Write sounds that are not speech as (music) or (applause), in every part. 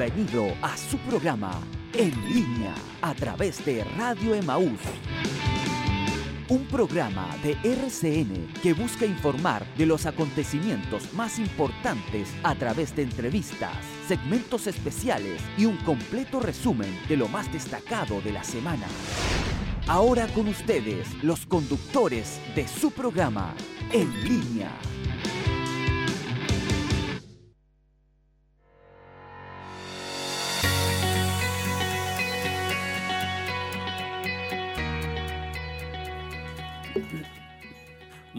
Bienvenido a su programa En línea a través de Radio Emaús. Un programa de RCN que busca informar de los acontecimientos más importantes a través de entrevistas, segmentos especiales y un completo resumen de lo más destacado de la semana. Ahora con ustedes, los conductores de su programa En línea.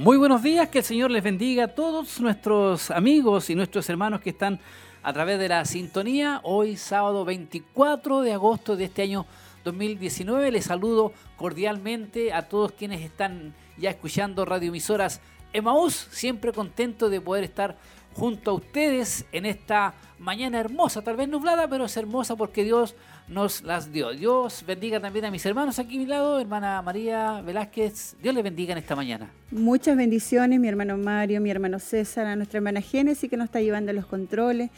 Muy buenos días, que el Señor les bendiga a todos nuestros amigos y nuestros hermanos que están a través de la sintonía. Hoy sábado 24 de agosto de este año 2019 les saludo cordialmente a todos quienes están ya escuchando radioemisoras Emaús, siempre contento de poder estar junto a ustedes en esta mañana hermosa, tal vez nublada, pero es hermosa porque Dios nos las dio. Dios bendiga también a mis hermanos aquí a mi lado, hermana María Velázquez. Dios les bendiga en esta mañana. Muchas bendiciones, mi hermano Mario, mi hermano César, a nuestra hermana Génesis que nos está llevando los controles.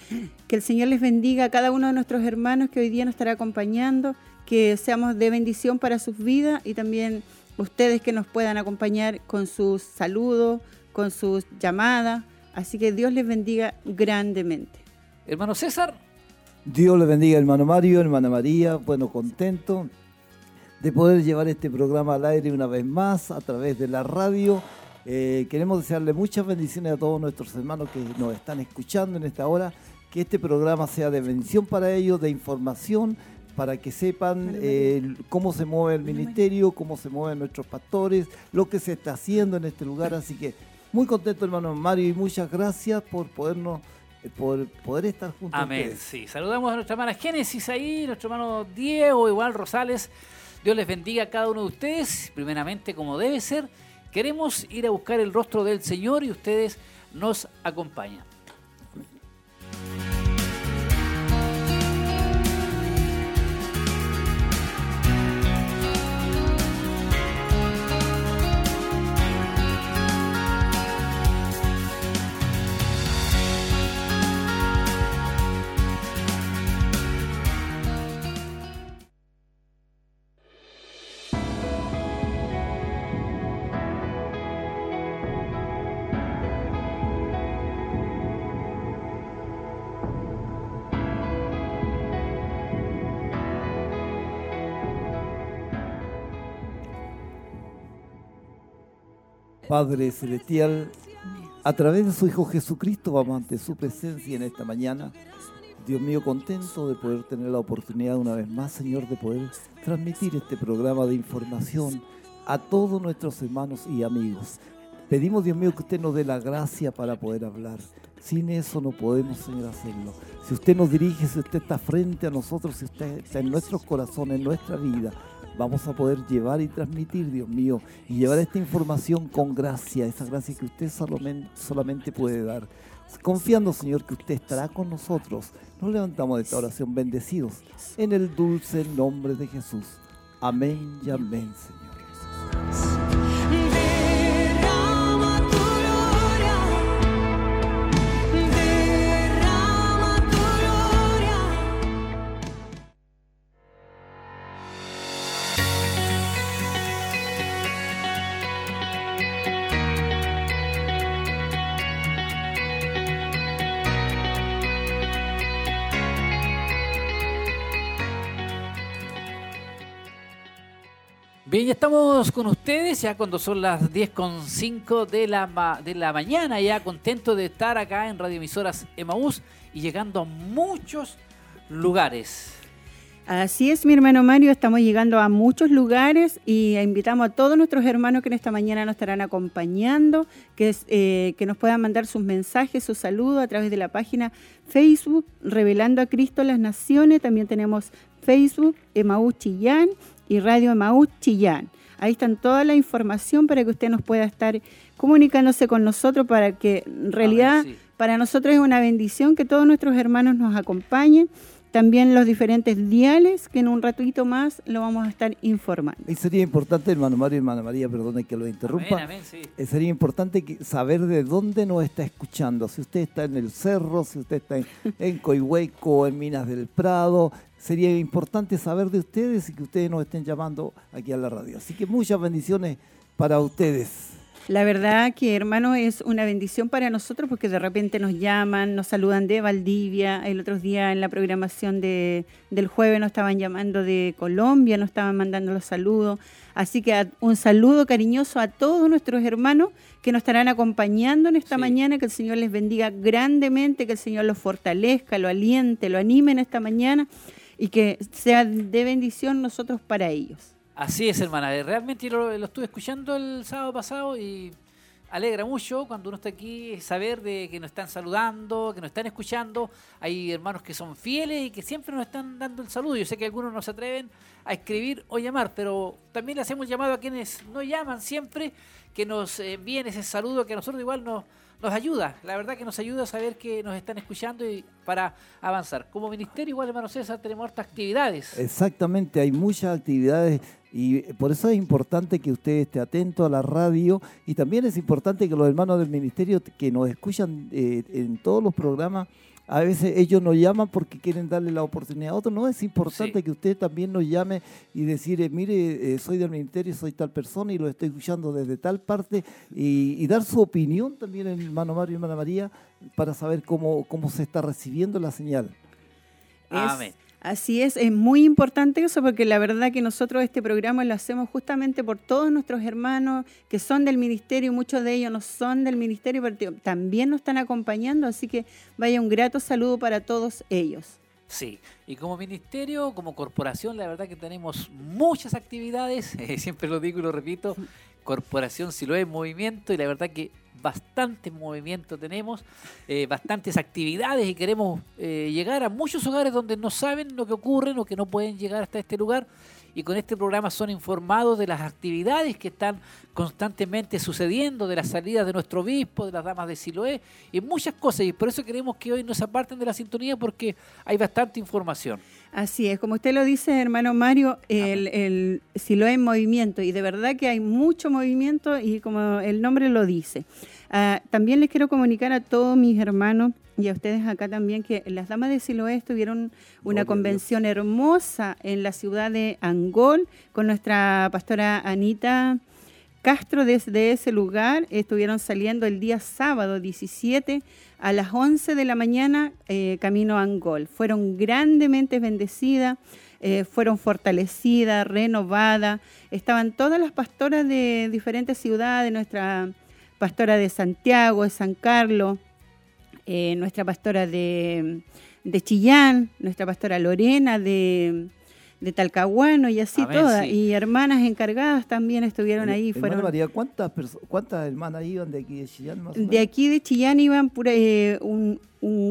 Que el Señor les bendiga a cada uno de nuestros hermanos que hoy día nos estará acompañando. Que seamos de bendición para sus vidas y también ustedes que nos puedan acompañar con sus saludos, con sus llamadas. Así que Dios les bendiga grandemente. Hermano César, Dios le bendiga, hermano Mario, hermana María. Bueno, contento de poder llevar este programa al aire una vez más a través de la radio. Eh, queremos desearle muchas bendiciones a todos nuestros hermanos que nos están escuchando en esta hora. Que este programa sea de bendición para ellos, de información, para que sepan eh, cómo se mueve el ministerio, cómo se mueven nuestros pastores, lo que se está haciendo en este lugar. Así que muy contento, hermano Mario, y muchas gracias por podernos eh, por poder estar juntos. Amén. Sí, saludamos a nuestra hermana Génesis ahí, nuestro hermano Diego, igual Rosales. Dios les bendiga a cada uno de ustedes, primeramente como debe ser. Queremos ir a buscar el rostro del Señor y ustedes nos acompañan. Padre Celestial, a través de su Hijo Jesucristo vamos ante su presencia en esta mañana. Dios mío, contento de poder tener la oportunidad una vez más, Señor, de poder transmitir este programa de información a todos nuestros hermanos y amigos. Pedimos, Dios mío, que usted nos dé la gracia para poder hablar. Sin eso no podemos, Señor, hacerlo. Si usted nos dirige, si usted está frente a nosotros, si usted está en nuestros corazones, en nuestra vida, vamos a poder llevar y transmitir, Dios mío, y llevar esta información con gracia, esa gracia que usted solamente puede dar. Confiando, Señor, que usted estará con nosotros, nos levantamos de esta oración bendecidos en el dulce nombre de Jesús. Amén y amén, Señor. Estamos con ustedes, ya cuando son las 10.05 de la, de la mañana, ya contento de estar acá en Radio Emisoras Emaús y llegando a muchos lugares. Así es, mi hermano Mario, estamos llegando a muchos lugares y invitamos a todos nuestros hermanos que en esta mañana nos estarán acompañando, que, eh, que nos puedan mandar sus mensajes, sus saludos a través de la página Facebook Revelando a Cristo las Naciones. También tenemos Facebook Emaús Chillán y Radio Emaús Chillán. Ahí están toda la información para que usted nos pueda estar comunicándose con nosotros para que en realidad para nosotros es una bendición que todos nuestros hermanos nos acompañen también los diferentes diales que en un ratito más lo vamos a estar informando. Y sería importante, hermano Mario y hermana María, perdone que lo interrumpa. Eh, sería importante saber de dónde nos está escuchando. Si usted está en el cerro, si usted está en, en Coihueco, en Minas del Prado, sería importante saber de ustedes y que ustedes nos estén llamando aquí a la radio. Así que muchas bendiciones para ustedes. La verdad que, hermano, es una bendición para nosotros porque de repente nos llaman, nos saludan de Valdivia. El otro día en la programación de, del jueves nos estaban llamando de Colombia, nos estaban mandando los saludos. Así que un saludo cariñoso a todos nuestros hermanos que nos estarán acompañando en esta mañana. Que el Señor les bendiga grandemente, que el Señor los fortalezca, lo aliente, lo anime en esta mañana y que sea de bendición nosotros para ellos. Así es, hermana. Eh, realmente lo, estuve escuchando el sábado pasado y alegra mucho cuando uno está aquí saber de que nos están saludando, que nos están escuchando. Hay hermanos que son fieles y que siempre nos están dando el saludo. Yo sé que algunos no se atreven a escribir o llamar, pero también le hacemos llamado a quienes no llaman siempre que nos envíen ese saludo que a nosotros igual nos, nos ayuda. La verdad que nos ayuda a saber que nos están escuchando y para avanzar. Como ministerio, igual, hermano César, tenemos hartas actividades. Exactamente, hay muchas actividades y por eso es importante que usted esté atento a la radio y también es importante que los hermanos del ministerio que nos escuchan eh, en todos los programas, a veces ellos nos llaman porque quieren darle la oportunidad a otros. No es importante que usted también nos llame y decir, mire, eh, soy del ministerio, soy tal persona y lo estoy escuchando desde tal parte y, dar su opinión también, hermano Mario y hermana María, para saber cómo, cómo se está recibiendo la señal. Amén. Así es, es muy importante eso porque la verdad que nosotros este programa lo hacemos justamente por todos nuestros hermanos que son del ministerio, muchos de ellos no son del ministerio, pero también nos están acompañando, así que vaya un grato saludo para todos ellos. Sí, y como ministerio, como corporación, la verdad que tenemos muchas actividades, (laughs) siempre lo digo y lo repito, Corporación Siloé en movimiento y la verdad que bastante movimiento tenemos, eh, bastantes actividades y queremos eh, llegar a muchos hogares donde no saben lo que ocurre o que no pueden llegar hasta este lugar y con este programa son informados de las actividades que están constantemente sucediendo, de las salidas de nuestro obispo, de las damas de Siloé y muchas cosas. Y por eso queremos que hoy nos aparten de la sintonía porque hay bastante información. Así es, como usted lo dice, hermano Mario, el, el Siloé en movimiento y de verdad que hay mucho movimiento y como el nombre lo dice. Ah, también les quiero comunicar a todos mis hermanos y a ustedes acá también que las damas de Siloé tuvieron una convención hermosa en la ciudad de Angol con nuestra pastora Anita Castro desde ese lugar. Estuvieron saliendo el día sábado 17 a las 11 de la mañana eh, camino a Angol. Fueron grandemente bendecidas. Eh, fueron fortalecidas, renovadas. Estaban todas las pastoras de diferentes ciudades, nuestra pastora de Santiago, de San Carlos, eh, nuestra pastora de, Chillán, nuestra pastora Lorena de, Talcahuano y así todas. Y hermanas encargadas también estuvieron ahí. Fueron, María, ¿cuántas, ¿cuántas hermanas iban de aquí de Chillán? de aquí de Chillán iban eh, un,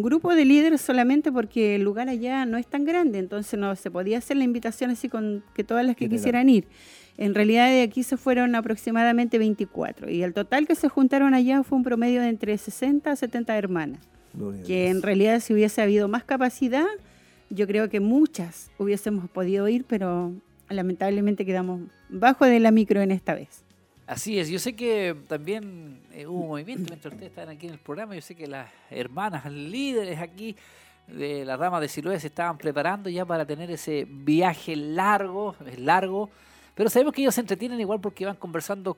grupo de líderes solamente porque el lugar allá no es tan grande, entonces no se podía hacer la invitación así con que todas las que quisieran ir. En realidad de aquí se fueron aproximadamente 24 y el total que se juntaron allá fue un promedio de entre 60 a 70 hermanas. que en realidad si hubiese habido más capacidad, yo creo que muchas hubiésemos podido ir, pero lamentablemente quedamos bajo de la micro en esta vez. Así es, yo sé que también eh, hubo movimiento mientras ustedes estaban aquí en el programa, yo sé que las hermanas líderes aquí de la rama de Siloé se estaban preparando ya para tener ese viaje largo, es largo, pero sabemos que ellos se entretienen igual porque van conversando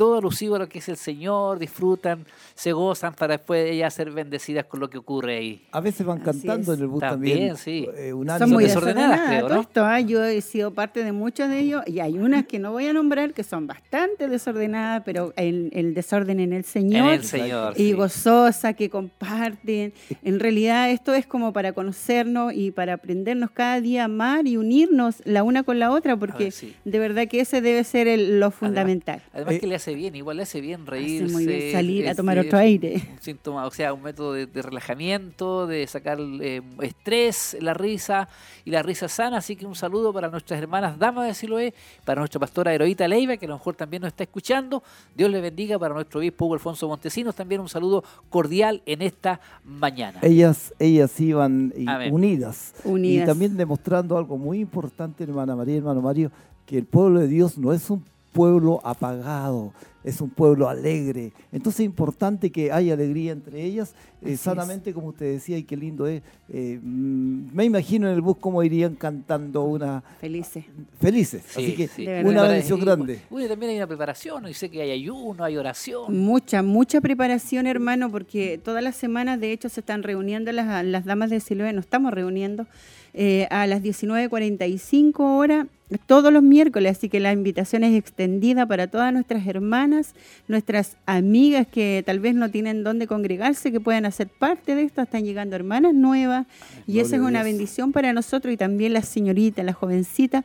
todo alusivo a lo que es el Señor, disfrutan, se gozan para después ellas ser bendecidas con lo que ocurre ahí. A veces van cantando en el bus también. sí. Eh, Son muy desordenadas, creo, ¿no? Esto, ¿ah? yo he sido parte de muchos de ellos y hay unas que no voy a nombrar que son bastante desordenadas, pero el, el desorden en el Señor. En el Señor. Y gozosa, que comparten. En realidad esto es como para conocernos y para aprendernos cada día a amar y unirnos la una con la otra, porque de verdad que ese debe ser lo fundamental. Además, que le hace hace bien, igual le hace bien Hace reírse. muy bien salir a tomar es otro aire. Un síntoma, o sea, un método de, de relajamiento, de sacar eh, estrés, la risa y la risa sana. Así que un saludo para nuestras hermanas damas de Siloé, para nuestra pastora Heroíta Leiva, que a lo mejor también nos está escuchando. Dios le bendiga para nuestro obispo Hugo Alfonso Montesinos. También un saludo cordial en esta mañana. Ellas, ellas iban unidas. Unidas. Y también demostrando algo muy importante, hermana María, hermano Mario, que el pueblo de Dios no es un pueblo apagado, es un pueblo alegre. Entonces es importante que haya alegría entre ellas, eh, es. sanamente, como usted decía, y qué lindo es. Eh, mm, me imagino en el bus cómo irían cantando una Felices. felices. Sí, Así que sí. Una bendición grande. bueno, y también hay una preparación, y sé que hay ayuno, hay oración. Mucha, mucha preparación, hermano, porque todas las semanas, de hecho, se están reuniendo las, las damas de Siloé, nos estamos reuniendo eh, a las 19.45 horas todos los miércoles, así que la invitación es extendida para todas nuestras hermanas, nuestras amigas que tal vez no tienen dónde congregarse, que puedan hacer parte de esto, están llegando hermanas nuevas y Gloria esa es una bendición para nosotros y también las señoritas, las jovencitas,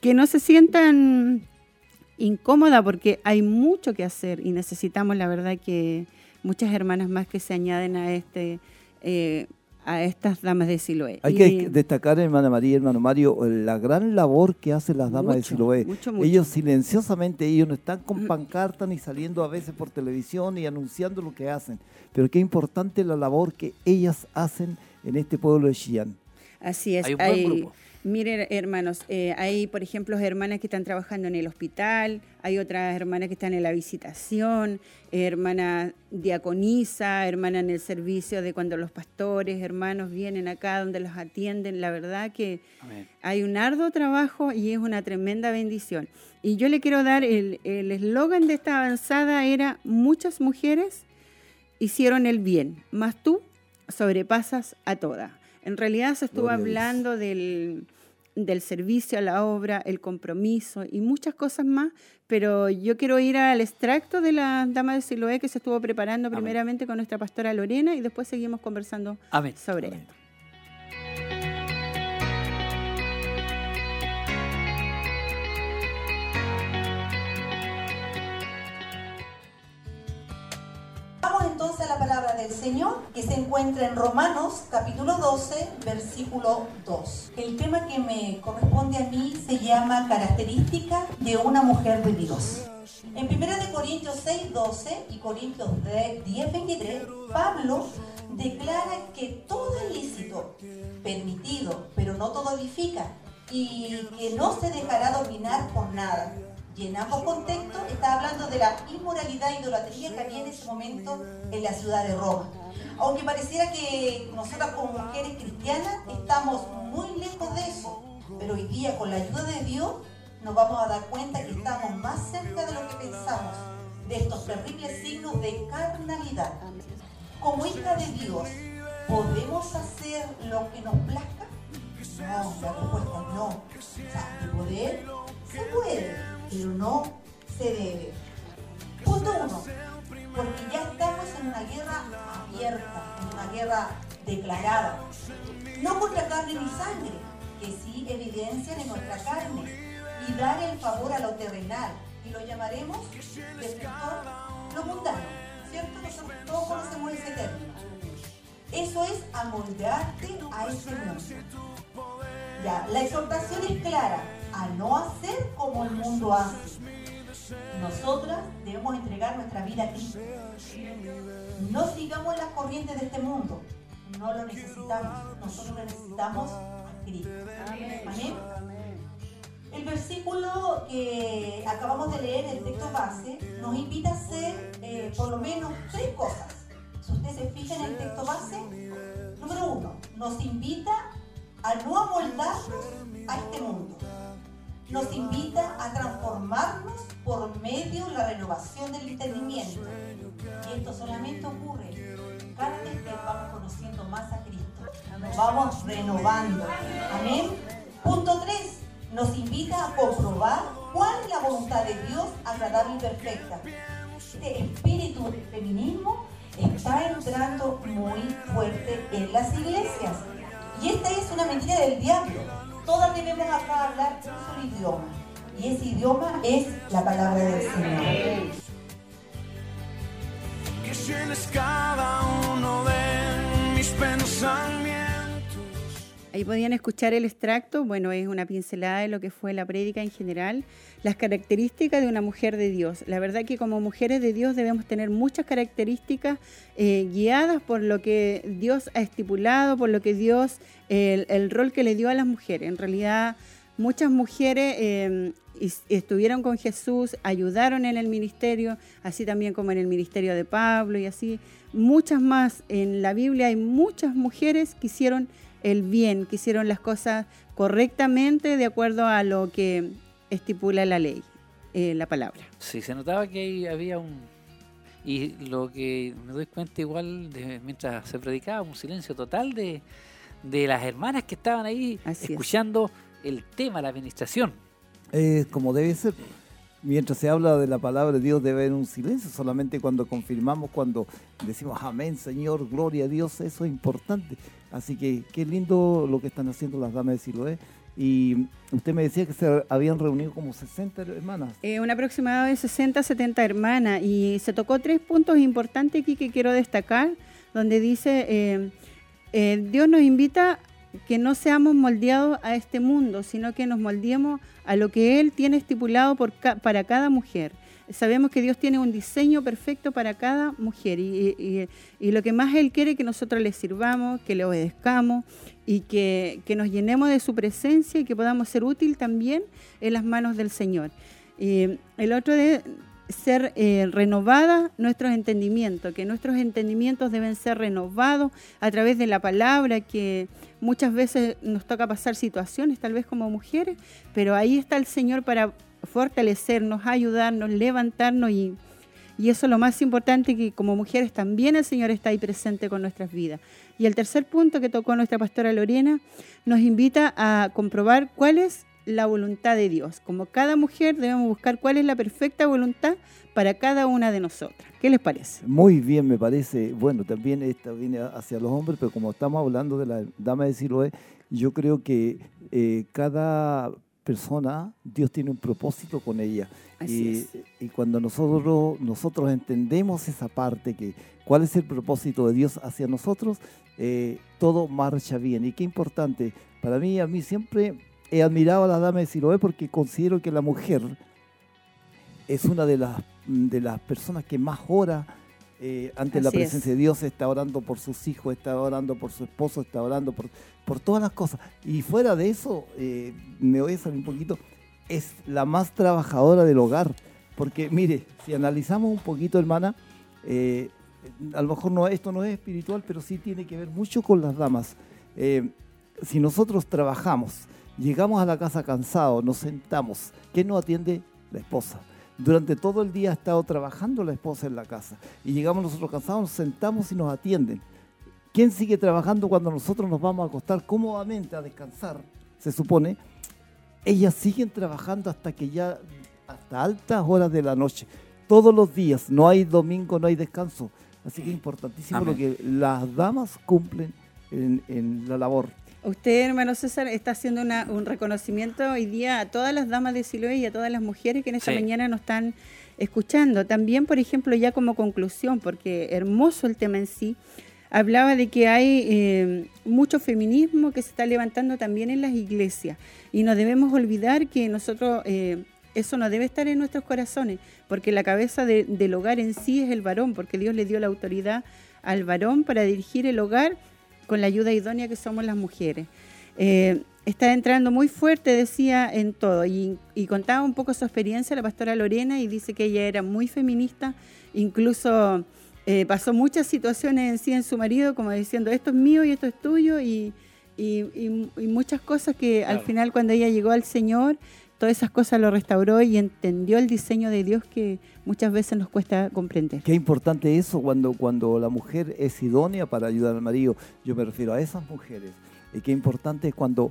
que no se sientan incómoda porque hay mucho que hacer y necesitamos la verdad que muchas hermanas más que se añaden a este eh, a estas damas de Siloé. Hay Y que destacar, hermana María, hermano Mario, la gran labor que hacen las damas de Siloé. mucho, mucho. Ellos silenciosamente, ellos no están con pancartas ni saliendo a veces por televisión y anunciando lo que hacen. Pero qué importante la labor que ellas hacen en este pueblo de Xi'an. Así es. Hay un buen grupo. Miren, hermanos, eh, hay, por ejemplo, hermanas que están trabajando en el hospital, hay otras hermanas que están en la visitación, hermana diaconisa, hermana en el servicio de cuando los pastores, hermanos vienen acá donde los atienden. La verdad que Amén. hay un arduo trabajo y es una tremenda bendición. Y yo le quiero dar el el eslogan de esta avanzada era muchas mujeres hicieron el bien, mas tú sobrepasas a todas. En realidad se estuvo Gloria hablando del, del servicio a la obra, el compromiso y muchas cosas más, pero yo quiero ir al extracto de la Dama de Siloé que se estuvo preparando Amén. primeramente con nuestra pastora Lorena y después seguimos conversando Amén. sobre Amén. esto. Del Señor que se encuentra en Romanos capítulo 12, versículo 2. El tema que me corresponde a mí se llama características de una mujer Dios. En 1 de Corintios 6, 12 y Corintios 10, 23, Pablo declara que todo es lícito, permitido, pero no todo edifica, y que no se dejará dominar por nada. Y en ambos contextos está hablando de la inmoralidad e idolatría que había en ese momento en la ciudad de Roma. Aunque pareciera que nosotras como mujeres cristianas estamos muy lejos de eso, pero hoy día con la ayuda de Dios nos vamos a dar cuenta que estamos más cerca de lo que pensamos, de estos terribles signos de carnalidad. Como hija de Dios, ¿podemos hacer lo que nos plazca? No, la respuesta es no. O sea, de poder se puede, pero no se debe. Punto uno, porque ya estamos en una guerra abierta, en una guerra declarada. No contra carne ni sangre, que sí evidencian en nuestra carne, y dar el favor a lo terrenal, y lo llamaremos destructor lo mundano, ¿cierto? Nosotros todos conocemos ese término. Eso es amoldarte a este mundo. Ya, la exhortación es clara, a no hacer como el mundo hace. Nosotras debemos entregar nuestra vida a Cristo. No sigamos las corrientes de este mundo. No lo necesitamos. Nosotros necesitamos a Cristo. Amén. El versículo que acabamos de leer, el texto base, nos invita a hacer eh, por lo menos tres cosas. Si usted se fija en el texto base, número uno, nos invita a no amoldarnos a este mundo. Nos invita a transformarnos por medio de la renovación del entendimiento. Y esto solamente ocurre cada vez que vamos conociendo más a Cristo. Nos vamos renovando. Amén. Punto 3. Nos invita a comprobar cuál es la voluntad de Dios agradable y perfecta. Este espíritu feminismo está entrando muy fuerte en las iglesias. Y esta es una mentira del diablo todas debemos acá hablar un solo idioma. Y ese idioma es la palabra del Señor. Que llenes cada uno de mis pensamientos. Ahí podían escuchar el extracto, bueno, es una pincelada de lo que fue la prédica en general, las características de una mujer de Dios. La verdad que como mujeres de Dios debemos tener muchas características eh, guiadas por lo que Dios ha estipulado, por lo que Dios, el, rol que le dio a las mujeres. En realidad muchas mujeres eh, estuvieron con Jesús, ayudaron en el ministerio, así también como en el ministerio de Pablo y así. Muchas más. En la Biblia hay muchas mujeres que hicieron el bien, que hicieron las cosas correctamente de acuerdo a lo que estipula la ley, eh, la palabra. Sí, se notaba que ahí había un... Y lo que me doy cuenta igual, mientras se predicaba, un silencio total de, las hermanas que estaban ahí escuchando el tema, la administración. Es como debe ser. Mientras se habla de la palabra de Dios debe haber un silencio, solamente cuando confirmamos, cuando decimos amén, Señor, gloria a Dios, eso es importante. Así que qué lindo lo que están haciendo las damas de Siloé. Y usted me decía que se habían reunido como 60 hermanas. Eh, un aproximado de 60, 70 hermanas. Y se tocó tres puntos importantes aquí que quiero destacar, donde dice, eh, eh, Dios nos invita que no seamos moldeados a este mundo, sino que nos moldeemos a lo que Él tiene estipulado por para cada mujer. Sabemos que Dios tiene un diseño perfecto para cada mujer y, lo que más Él quiere es que nosotros le sirvamos, que le obedezcamos y que, nos llenemos de su presencia y que podamos ser útil también en las manos del Señor. el otro de, ser eh, renovada nuestros entendimientos, que nuestros entendimientos deben ser renovados a través de la palabra, que muchas veces nos toca pasar situaciones, tal vez como mujeres, pero ahí está el Señor para fortalecernos, ayudarnos, levantarnos y, y eso es lo más importante, que como mujeres también el Señor está ahí presente con nuestras vidas. Y el tercer punto que tocó nuestra pastora Lorena nos invita a comprobar cuál es la voluntad de Dios. Como cada mujer debemos buscar cuál es la perfecta voluntad para cada una de nosotras. ¿Qué les parece? Muy bien, me parece. Bueno, también esta viene hacia los hombres, pero como estamos hablando de la dama de Siloé, yo creo que eh, cada persona, Dios tiene un propósito con ella. y, y, cuando nosotros, nosotros entendemos esa parte, que cuál es el propósito de Dios hacia nosotros, eh, todo marcha bien. Y qué importante, para mí, a mí siempre he admirado a la dama de Siloé porque considero que la mujer es una de las, de las personas que más ora eh, ante la presencia de Dios, está orando por sus hijos, está orando por su esposo, está orando por, por todas las cosas. Y fuera de eso, eh, me voy a salir un poquito, es la más trabajadora del hogar. Porque mire, si analizamos un poquito, hermana, eh, a lo mejor no, esto no es espiritual, pero sí tiene que ver mucho con las damas. si nosotros trabajamos, Llegamos a la casa cansados, nos sentamos. ¿Quién nos atiende? La esposa. Durante todo el día ha estado trabajando la esposa en la casa. Y llegamos nosotros cansados, nos sentamos y nos atienden. ¿Quién sigue trabajando cuando nosotros nos vamos a acostar cómodamente a descansar? Se supone. Ellas siguen trabajando hasta que ya, hasta altas horas de la noche. Todos los días. No hay domingo, no hay descanso. Así que es importantísimo lo que las damas cumplen en, en la labor. Usted, hermano César, está haciendo un reconocimiento hoy día a todas las damas de Siloé y a todas las mujeres que en esta mañana nos están escuchando. También, por ejemplo, ya como conclusión, porque hermoso el tema en sí, hablaba de que hay eh, mucho feminismo que se está levantando también en las iglesias y no debemos olvidar que nosotros... Eh, eso no debe estar en nuestros corazones, porque la cabeza del hogar en sí es el varón, porque Dios le dio la autoridad al varón para dirigir el hogar con la ayuda idónea que somos las mujeres. Eh, está entrando muy fuerte, decía, en todo. Y, contaba un poco su experiencia la pastora Lorena y dice que ella era muy feminista, incluso eh, pasó muchas situaciones en sí en su marido, como diciendo, esto es mío y esto es tuyo, y, muchas cosas que al final cuando ella llegó al Señor, todas esas cosas lo restauró y entendió el diseño de Dios que muchas veces nos cuesta comprender. Qué importante eso cuando, cuando la mujer es idónea para ayudar al marido. Yo me refiero a esas mujeres. Y qué importante es cuando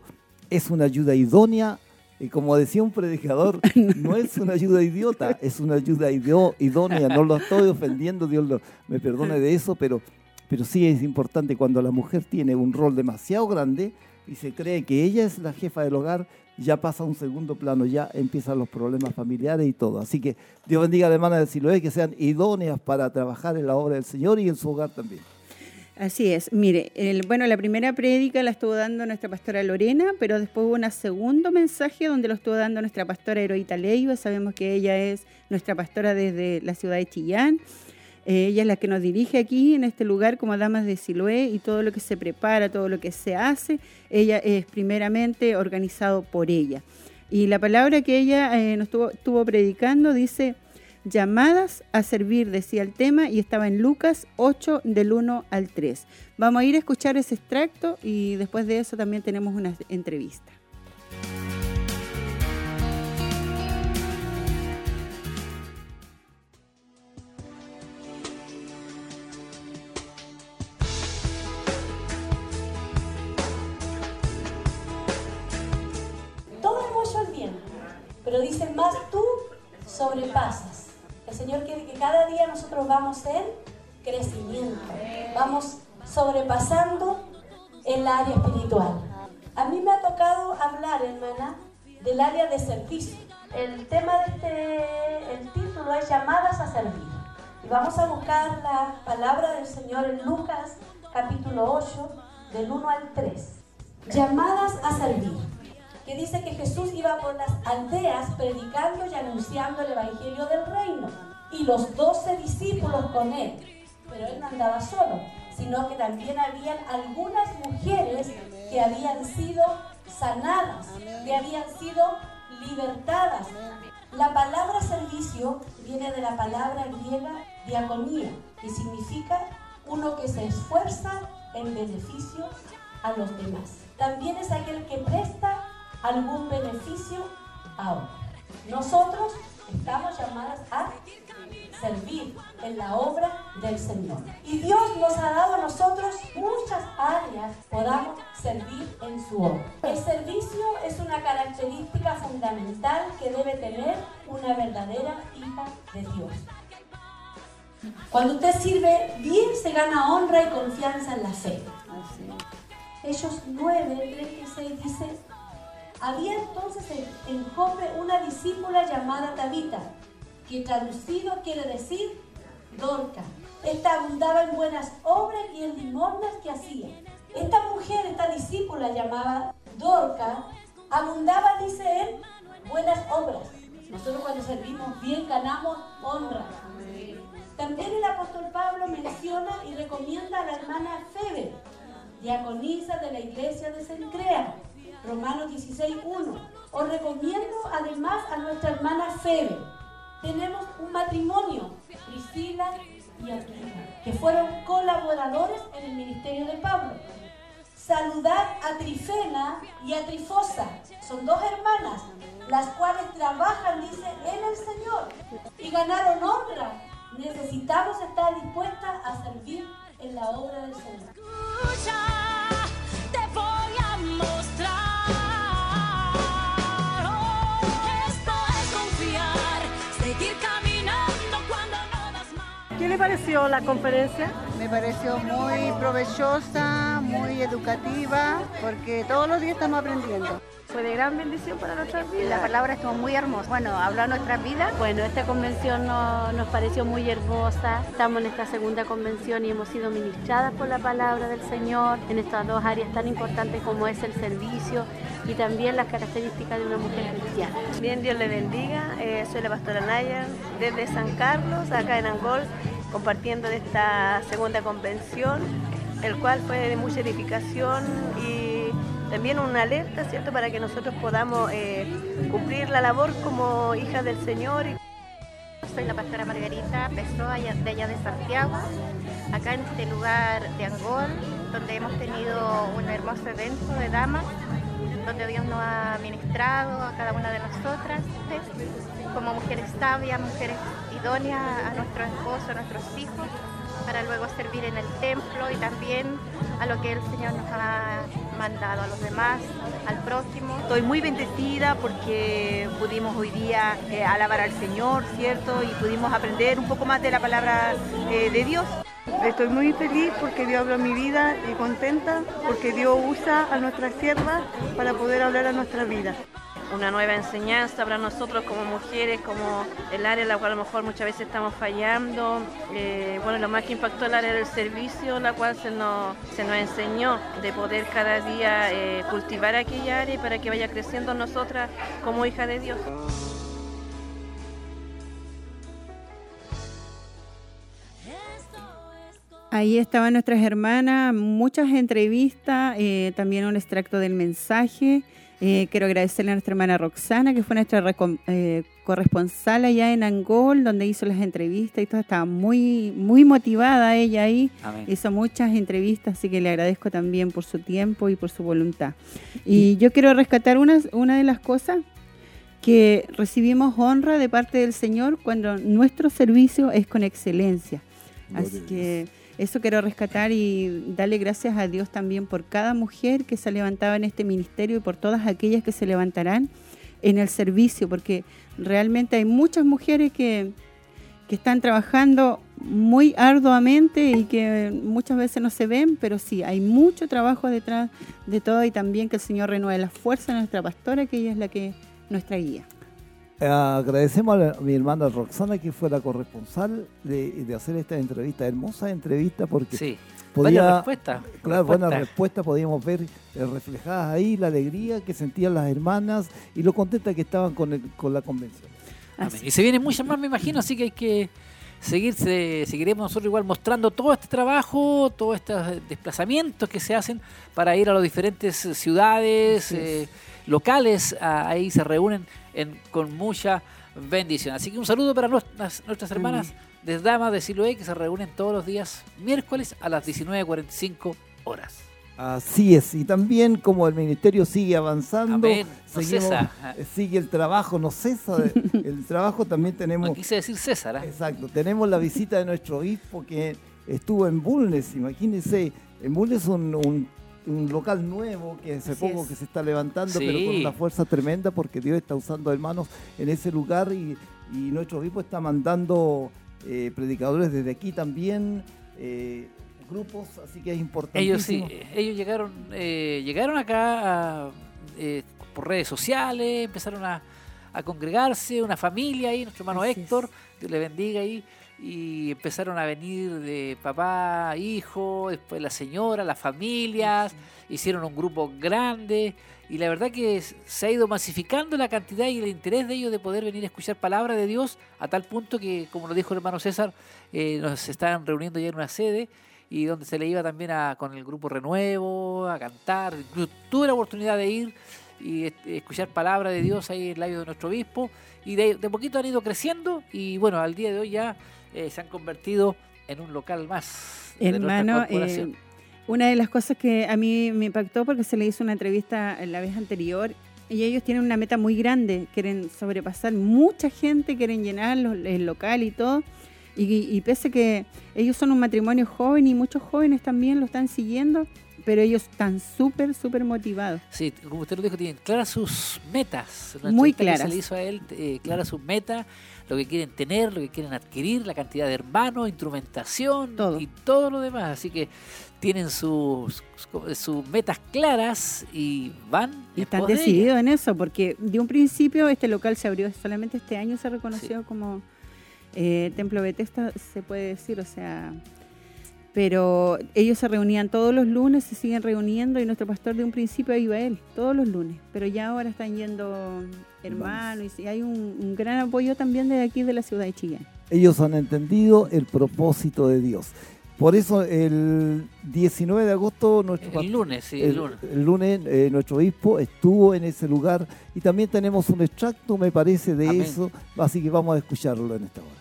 es una ayuda idónea y como decía un predicador, (laughs) no es una ayuda idiota, es una ayuda idónea. No lo estoy ofendiendo, Dios me perdone de eso, pero, pero sí es importante cuando la mujer tiene un rol demasiado grande y se cree que ella es la jefa del hogar ya pasa un segundo plano, ya empiezan los problemas familiares y todo. Así que Dios bendiga a la hermana de Siloé, que sean idóneas para trabajar en la obra del Señor y en su hogar también. Así es. Mire, bueno, la primera prédica la estuvo dando nuestra pastora Lorena, pero después hubo un segundo mensaje donde lo estuvo dando nuestra pastora Heroíta Leiva. Sabemos que ella es nuestra pastora desde la ciudad de Chillán. Eh, ella es la que nos dirige aquí en este lugar como Damas de Siloé y todo lo que se prepara, todo lo que se hace, ella es primeramente organizado por ella. Y la palabra que ella eh, nos estuvo predicando dice, llamadas a servir, decía el tema, y estaba en Lucas 8 del 1 al 3. Vamos a ir a escuchar ese extracto y después de eso también tenemos una entrevista. Pero dice, más tú sobrepasas. El Señor quiere que cada día nosotros vamos en crecimiento, vamos sobrepasando el área espiritual. A mí me ha tocado hablar, hermana, del área de servicio. El tema de este, el título es llamadas a servir. Y vamos a buscar la palabra del Señor en Lucas capítulo 8, del 1 al 3. Llamadas a servir que dice que Jesús iba por las aldeas predicando y anunciando el Evangelio del Reino. Y los doce discípulos con él. Pero él no andaba solo, sino que también habían algunas mujeres que habían sido sanadas, que habían sido libertadas. La palabra servicio viene de la palabra griega diaconía, que significa uno que se esfuerza en beneficio a los demás. También es aquel que presta algún beneficio a otro. Nosotros estamos llamadas a servir en la obra del Señor. Y Dios nos ha dado a nosotros muchas áreas podamos servir en su obra. El servicio es una característica fundamental que debe tener una verdadera hija de Dios. Cuando usted sirve bien se gana honra y confianza en la fe. Hechos 9, 36 dice, había entonces en Jope una discípula llamada Tabita, que traducido quiere decir Dorca. Esta abundaba en buenas obras y en limosnas que hacía. Esta mujer, esta discípula llamada Dorca, abundaba, dice él, buenas obras. Nosotros cuando servimos bien ganamos honra. También el apóstol Pablo menciona y recomienda a la hermana Febe, diaconisa de la iglesia de Sencrea Romanos 16.1. Os recomiendo además a nuestra hermana Febe. Tenemos un matrimonio, Priscila y Aquila, que fueron colaboradores en el ministerio de Pablo. Saludad a Trifena y a Trifosa. Son dos hermanas, las cuales trabajan, dice, en el Señor y ganaron honra. Necesitamos estar dispuestas a servir en la obra del Señor. ¿Qué le pareció la conferencia? Me pareció muy provechosa, muy educativa, porque todos los días estamos aprendiendo. Fue de gran bendición para nuestras vidas. La palabra estuvo muy hermosa. Bueno, habló a nuestras vidas. Bueno, esta convención nos pareció muy hermosa. Estamos en esta segunda convención y hemos sido ministradas por la palabra del Señor en estas dos áreas tan importantes como es el servicio y también las características de una mujer cristiana. Bien, Dios le bendiga. Eh, soy la pastora Naya desde San Carlos, acá en Angol compartiendo de esta segunda convención, el cual fue de mucha edificación y también una alerta, ¿cierto?, para que nosotros podamos eh, cumplir la labor como hijas del Señor. Soy la pastora Margarita Pessoa, de allá de Santiago, acá en este lugar de Angol, donde hemos tenido un hermoso evento de damas, donde Dios nos ha ministrado a cada una de nosotras, como mujeres sabias, mujeres a nuestro esposo, a nuestros hijos, para luego servir en el templo y también a lo que el Señor nos ha mandado, a los demás, al próximo. Estoy muy bendecida porque pudimos hoy día eh, alabar al Señor, ¿cierto? Y pudimos aprender un poco más de la palabra eh, de Dios. Estoy muy feliz porque Dios habló mi vida y contenta porque Dios usa a nuestras siervas para poder hablar a nuestra vida. Una nueva enseñanza para nosotros como mujeres, como el área en la cual a lo mejor muchas veces estamos fallando. Eh, bueno, lo más que impactó el área del servicio, la cual se nos, se nos enseñó de poder cada día eh, cultivar aquella área para que vaya creciendo nosotras como hija de Dios. Ahí estaban nuestras hermanas, muchas entrevistas, eh, también un extracto del mensaje. Eh, quiero agradecerle a nuestra hermana Roxana, que fue nuestra eh, corresponsal allá en Angol, donde hizo las entrevistas y todo. Estaba muy, muy motivada ella ahí. Hizo muchas entrevistas, así que le agradezco también por su tiempo y por su voluntad. Y yo quiero rescatar una, una de las cosas que recibimos honra de parte del Señor cuando nuestro servicio es con excelencia. Así que eso quiero rescatar y darle gracias a Dios también por cada mujer que se ha levantado en este ministerio y por todas aquellas que se levantarán en el servicio, porque realmente hay muchas mujeres que, que están trabajando muy arduamente y que muchas veces no se ven, pero sí, hay mucho trabajo detrás de todo y también que el Señor renueve la fuerza de nuestra pastora, que ella es la que nuestra guía. Agradecemos a mi hermana Roxana que fue la corresponsal de, hacer esta entrevista, hermosa entrevista porque sí. podía, buena respuesta. Claro, buena respuesta, podíamos ver eh, reflejadas ahí la alegría que sentían las hermanas y lo contentas que estaban con, con la convención. Y se vienen muchas más, me imagino, así que hay que seguirse, seguiremos nosotros igual mostrando todo este trabajo, todos estos desplazamientos que se hacen para ir a las diferentes ciudades, eh, locales, ahí se reúnen con mucha bendición. Así que un saludo para nuestras, nuestras hermanas de Damas de Siloé que se reúnen todos los días miércoles a las 19.45 horas. Así es, y también como el ministerio sigue avanzando, cesa. Eh, sigue el trabajo, no cesa (laughs) el trabajo, también tenemos... No quise decir César. ¿eh? Exacto, tenemos la visita de nuestro obispo que estuvo en Bulnes, imagínense, en Bulnes un, un un local nuevo que hace poco que se está levantando, pero con una fuerza tremenda porque Dios está usando hermanos en ese lugar y, nuestro obispo está mandando eh, predicadores desde aquí también. Eh, grupos, así que es importante. Ellos sí, ellos llegaron, eh, llegaron acá por redes sociales, empezaron a, a, congregarse, una familia ahí, nuestro hermano Héctor, Dios le bendiga ahí, y empezaron a venir de papá, hijo, después la señora, las familias, hicieron un grupo grande y la verdad que se ha ido masificando la cantidad y el interés de ellos de poder venir a escuchar palabra de Dios a tal punto que, como lo dijo el hermano César, eh, nos estaban reuniendo ya en una sede y donde se le iba también a, con el grupo Renuevo a cantar. tuve la oportunidad de ir y escuchar palabra de Dios ahí en el labio de nuestro obispo y de, de poquito han ido creciendo y bueno, al día de hoy ya eh, se han convertido en un local más. Hermano, eh, una de las cosas que a mí me impactó porque se le hizo una entrevista la vez anterior y ellos tienen una meta muy grande, quieren sobrepasar mucha gente, quieren llenar el local y todo. Y, y pese que ellos son un matrimonio joven y muchos jóvenes también lo están siguiendo, pero ellos están súper, súper motivados. Sí, como usted lo dijo, tienen claras sus metas. Muy claras. Se le hizo a él eh, claras sus metas lo que quieren tener, lo que quieren adquirir, la cantidad de hermanos, instrumentación y todo lo demás. Así que tienen sus, sus metas claras y van. Y están decididos en eso, porque de un principio este local se abrió, solamente este año se reconoció como eh, Templo Bethesda, se puede decir, o sea pero ellos se reunían todos los lunes, se siguen reuniendo y nuestro pastor de un principio iba a él, todos los lunes, pero ya ahora están yendo hermanos y hay un, gran apoyo también de aquí de la ciudad de Chillán. Ellos han entendido el propósito de Dios. Por eso el 19 de agosto, nuestro el lunes, sí, el, lunes, el lunes eh, nuestro obispo estuvo en ese lugar y también tenemos un extracto, me parece, de eso, así que vamos a escucharlo en esta hora.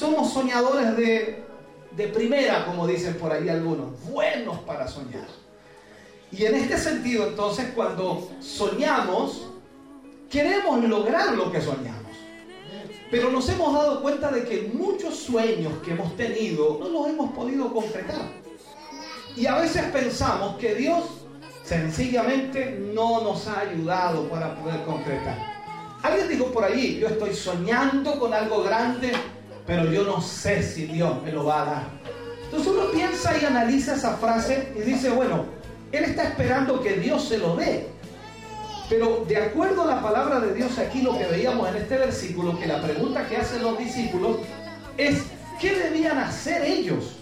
Somos soñadores de, de primera, como dicen por ahí algunos, buenos para soñar. Y en este sentido, entonces, cuando soñamos, queremos lograr lo que soñamos. Pero nos hemos dado cuenta de que muchos sueños que hemos tenido no los hemos podido concretar. Y a veces pensamos que Dios sencillamente no nos ha ayudado para poder concretar. Alguien dijo por ahí, yo estoy soñando con algo grande, pero yo no sé si Dios me lo va a dar. Entonces uno piensa y analiza esa frase y dice, bueno, él está esperando que Dios se lo dé. Pero de acuerdo a la palabra de Dios aquí, lo que veíamos en este versículo, que la pregunta que hacen los discípulos es, ¿qué debían hacer ellos?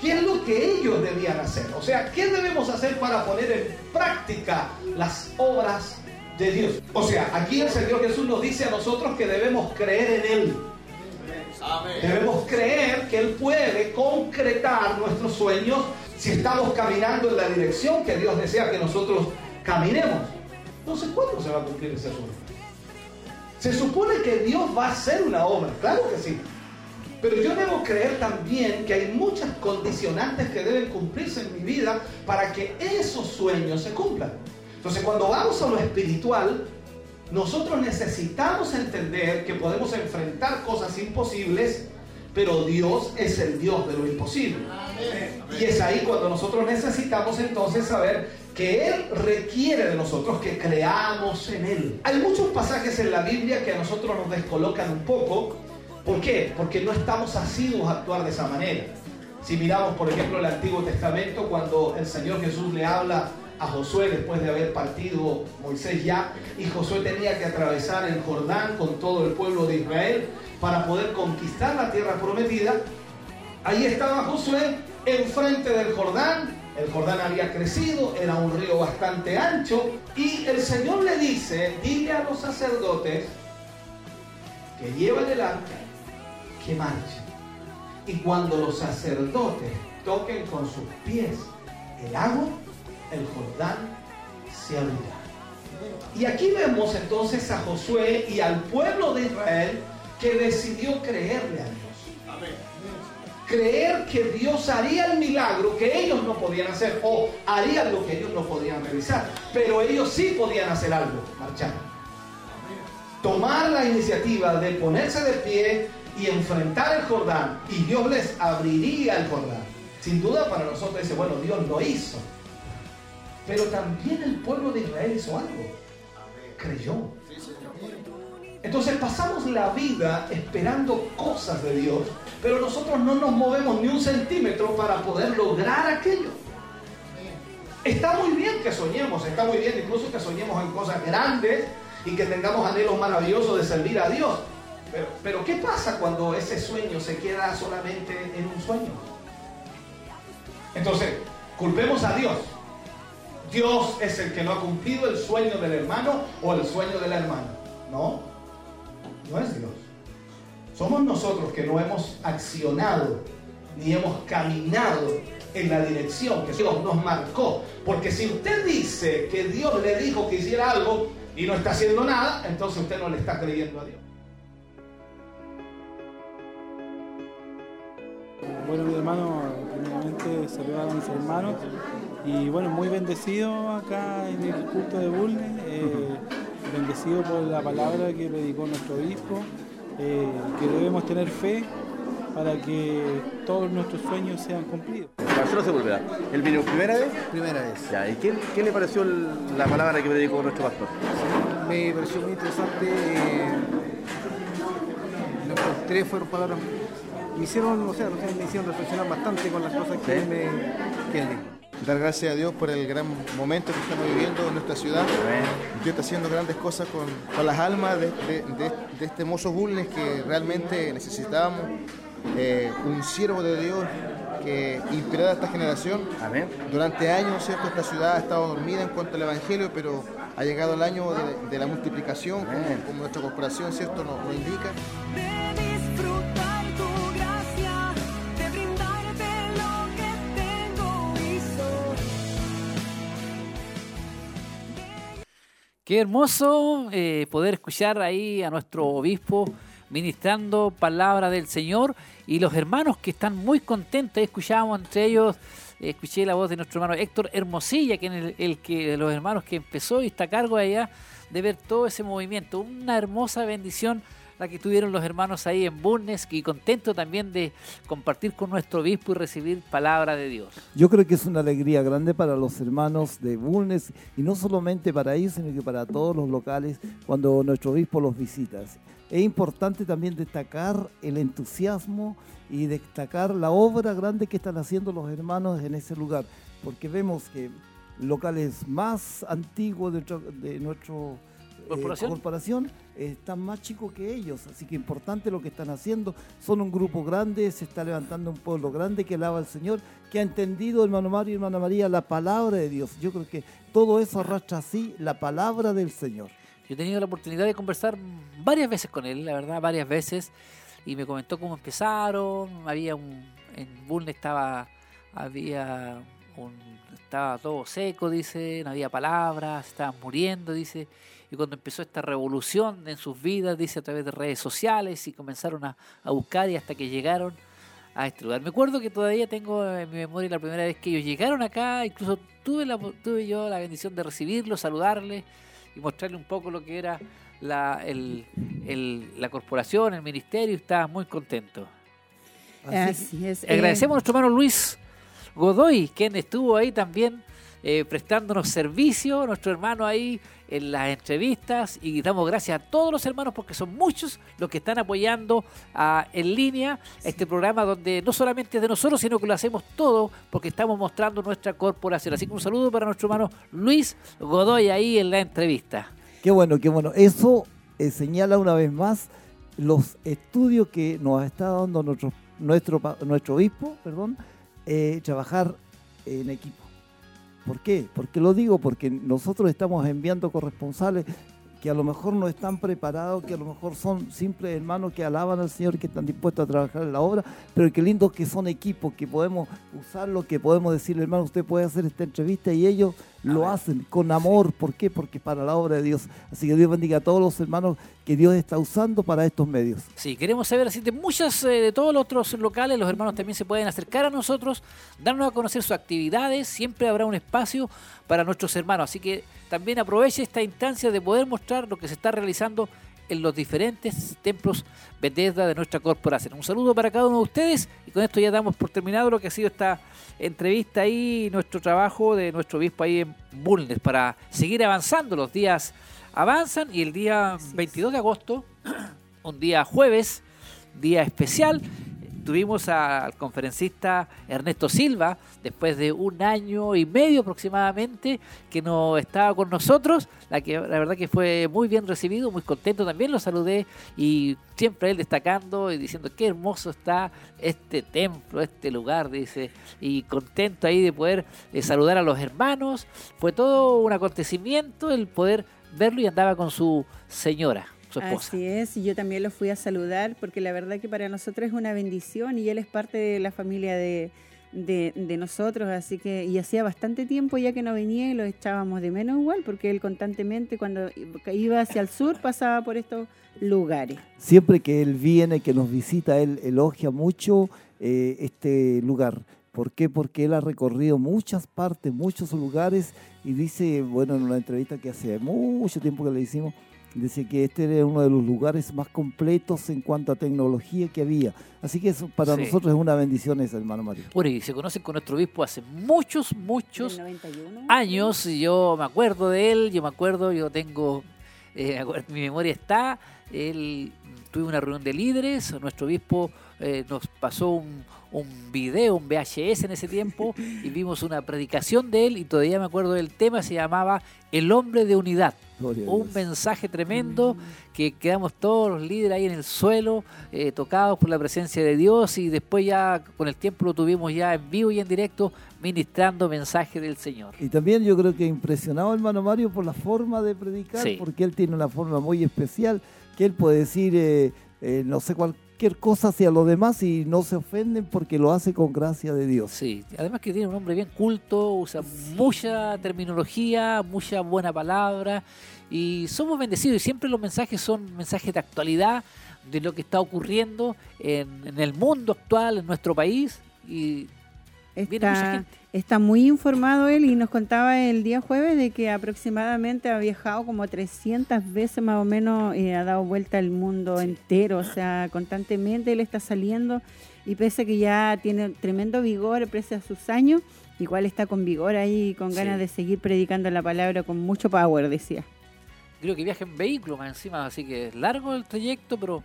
¿Qué es lo que ellos debían hacer? O sea, ¿qué debemos hacer para poner en práctica las obras de Dios? O sea, aquí el Señor Jesús nos dice a nosotros que debemos creer en Él. Debemos creer que Él puede concretar nuestros sueños si estamos caminando en la dirección que Dios desea que nosotros caminemos. Entonces, ¿cuándo se va a cumplir ese sueño? Se supone que Dios va a hacer una obra, claro que sí. Pero yo debo creer también que hay muchas condicionantes que deben cumplirse en mi vida para que esos sueños se cumplan. Entonces, cuando vamos a lo espiritual, nosotros necesitamos entender que podemos enfrentar cosas imposibles, pero Dios es el Dios de lo imposible. Y es ahí cuando nosotros necesitamos entonces saber que Él requiere de nosotros que creamos en Él. Hay muchos pasajes en la Biblia que a nosotros nos descolocan un poco. ¿Por qué? Porque no estamos asiduos a actuar de esa manera. Si miramos, por ejemplo, el Antiguo Testamento, cuando el Señor Jesús le habla a Josué después de haber partido Moisés ya, y Josué tenía que atravesar el Jordán con todo el pueblo de Israel para poder conquistar la tierra prometida. Ahí estaba Josué enfrente del Jordán, el Jordán había crecido, era un río bastante ancho, y el Señor le dice, dile a los sacerdotes que llevan el arca, que marchen. Y cuando los sacerdotes toquen con sus pies el agua, el Jordán se abrirá. Y aquí vemos entonces a Josué y al pueblo de Israel que decidió creerle a Dios. Creer que Dios haría el milagro que ellos no podían hacer o haría lo que ellos no podían realizar. Pero ellos sí podían hacer algo, marchar. Tomar la iniciativa de ponerse de pie y enfrentar el Jordán y Dios les abriría el Jordán. Sin duda para nosotros dice, bueno, Dios lo hizo. Pero también el pueblo de Israel hizo algo. Creyó. Entonces pasamos la vida esperando cosas de Dios, pero nosotros no nos movemos ni un centímetro para poder lograr aquello. Está muy bien que soñemos, está muy bien incluso que soñemos en cosas grandes y que tengamos anhelos maravillosos de servir a Dios. Pero, pero ¿qué pasa cuando ese sueño se queda solamente en un sueño? Entonces, culpemos a Dios. Dios es el que no ha cumplido el sueño del hermano o el sueño de la hermana. No, no es Dios. Somos nosotros que no hemos accionado ni hemos caminado en la dirección que Dios nos marcó. Porque si usted dice que Dios le dijo que hiciera algo y no está haciendo nada, entonces usted no le está creyendo a Dios. Bueno, mi hermano, primeramente saludar a mis hermanos y bueno, muy bendecido acá en el culto de Bulnes, eh, bendecido por la palabra que predicó nuestro obispo, eh, que debemos tener fe para que todos nuestros sueños sean cumplidos. Marcelo Sepúlveda, ¿él vino primera vez? Primera vez. Ya, ¿y qué, qué le pareció el- la palabra que predicó nuestro pastor? Me pareció muy interesante. eh, lo que encontré fueron palabras. Me hicieron, o sea, me hicieron reflexionar bastante con las cosas que, él me, que él dijo. Dar gracias a Dios por el gran momento que estamos viviendo en nuestra ciudad. Dios está haciendo grandes cosas con, con las almas de, de- de- de este hermoso Bulnes que realmente necesitábamos. Eh, un siervo de Dios que inspirara a esta generación. Durante años, ¿cierto? Esta ciudad ha estado dormida en cuanto al Evangelio, pero ha llegado el año de, de la multiplicación, como, como nuestra corporación, ¿cierto? Nos, nos indica. Qué hermoso eh, poder escuchar ahí a nuestro obispo ministrando palabra del Señor y los hermanos que están muy contentos. Escuchábamos entre ellos, escuché la voz de nuestro hermano Héctor Hermosilla, que es el, el que los hermanos que empezó y está a cargo allá de ver todo ese movimiento. Una hermosa bendición la que tuvieron los hermanos ahí en Bulnes y contento también de compartir con nuestro obispo y recibir palabra de Dios. Yo creo que es una alegría grande para los hermanos de Bulnes y no solamente para ellos, sino que para todos los locales cuando nuestro obispo los visita. es importante también destacar el entusiasmo y destacar la obra grande que están haciendo los hermanos en ese lugar, porque vemos que locales más antiguos de de nuestro eh, ¿Corporación? corporación eh, están más chicos que ellos, así que importante lo que están haciendo. Son un grupo grande, se está levantando un pueblo grande que alaba al Señor, que ha entendido, hermano Mario y hermana María, la palabra de Dios. Yo creo que todo eso arrastra así la palabra del Señor. Yo he tenido la oportunidad de conversar varias veces con él, la verdad, varias veces, y me comentó cómo empezaron. Había un. En Bulne estaba. Había un. Estaba todo seco, dice, no había palabras, estaban muriendo, dice. Y cuando empezó esta revolución en sus vidas, dice, a través de redes sociales, y comenzaron a, a buscar y hasta que llegaron a este lugar. Me acuerdo que todavía tengo en mi memoria la primera vez que ellos llegaron acá, incluso tuve, la, tuve yo la bendición de recibirlos, saludarles y mostrarle un poco lo que era la, el- el- la corporación, el ministerio, y estaba muy contento. Así es. eh, Agradecemos a nuestro hermano Luis Godoy, quien estuvo ahí también eh, prestándonos servicio, nuestro hermano ahí en las entrevistas y damos gracias a todos los hermanos porque son muchos los que están apoyando ah, en línea este programa donde no solamente es de nosotros, sino que lo hacemos todo porque estamos mostrando nuestra corporación. Así que un saludo para nuestro hermano Luis Godoy ahí en la entrevista. Qué bueno, qué bueno. Eso eh, señala una vez más los estudios que nos está dando nuestro, nuestro, nuestro obispo, perdón, eh, trabajar en equipo. ¿Por qué? Porque lo digo porque nosotros estamos enviando corresponsales que a lo mejor no están preparados, que a lo mejor son simples hermanos que alaban al Señor, que están dispuestos a trabajar en la obra, pero qué lindo que son equipos, que podemos usarlo, que podemos decirle, hermano, usted puede hacer esta entrevista y ellos lo hacen con amor. ¿Por qué? Porque para la obra de Dios. Así que Dios bendiga a todos los hermanos que Dios está usando para estos medios. Sí, queremos saber así de muchas, eh, de todos los otros locales, los hermanos también se pueden acercar a nosotros, darnos a conocer sus actividades, siempre habrá un espacio para nuestros hermanos, así que también aproveche esta instancia de poder mostrar lo que se está realizando en los diferentes templos Bethesda de nuestra corporación. Un saludo para cada uno de ustedes y con esto ya damos por terminado lo que ha sido esta entrevista ahí, nuestro trabajo de nuestro obispo ahí en Bulnes para seguir avanzando. Los días avanzan y el día 22 de agosto un día jueves, día especial. Tuvimos al conferencista Ernesto Silva, después de un año y medio aproximadamente, que no estaba con nosotros. La, que, la verdad que fue muy bien recibido, muy contento también, lo saludé y siempre él destacando y diciendo qué hermoso está este templo, este lugar, dice, y contento ahí de poder eh, saludar a los hermanos. Fue todo un acontecimiento el poder verlo y andaba con su señora, su esposa. Así es, y yo también lo fui a saludar porque la verdad que para nosotros es una bendición y él es parte de la familia de, de, de nosotros, así que, y hacía bastante tiempo ya que no venía y lo echábamos de menos igual porque él constantemente cuando iba hacia el sur pasaba por estos lugares. Siempre que él viene, que nos visita, él elogia mucho eh, este lugar. ¿Por qué? Porque él ha recorrido muchas partes, muchos lugares y dice, bueno, en una entrevista que hace mucho tiempo que le hicimos, dice que este era uno de los lugares más completos en cuanto a tecnología que había. Así que eso para Sí. nosotros es una bendición esa, hermano Mario. Bueno, y se conocen con nuestro obispo hace muchos, muchos años. y Yo me acuerdo de él, yo me acuerdo, yo tengo, eh, mi memoria está. Él tuve una reunión de líderes, nuestro obispo eh, nos pasó un, un video, un VHS en ese tiempo, y vimos una predicación de él, y todavía me acuerdo del tema, se llamaba El hombre de unidad. Gloria a Un mensaje tremendo que quedamos todos los líderes ahí en el suelo, eh, tocados por la presencia de Dios y después ya con el tiempo lo tuvimos ya en vivo y en directo ministrando mensaje del Señor. Y también yo creo que impresionado hermano Mario por la forma de predicar, Sí. porque él tiene una forma muy especial, que él puede decir, eh, eh, no sé, cualquier cosa hacia los demás y no se ofenden porque lo hace con gracia de Dios. Sí, además que tiene un hombre bien culto, usa mucha terminología, mucha buena palabra y somos bendecidos y siempre los mensajes son mensajes de actualidad de lo que está ocurriendo en, en el mundo actual, en nuestro país y viene mucha gente. Está muy informado él y nos contaba el día jueves de que aproximadamente ha viajado como 300 veces más o menos, eh, ha dado vuelta al mundo entero, o sea, constantemente él está saliendo y pese a que ya tiene tremendo vigor, pese a sus años, igual está con vigor ahí, con ganas Sí. de seguir predicando la palabra con mucho power, decía. creo que viaja en vehículo más encima, así que es largo el trayecto, pero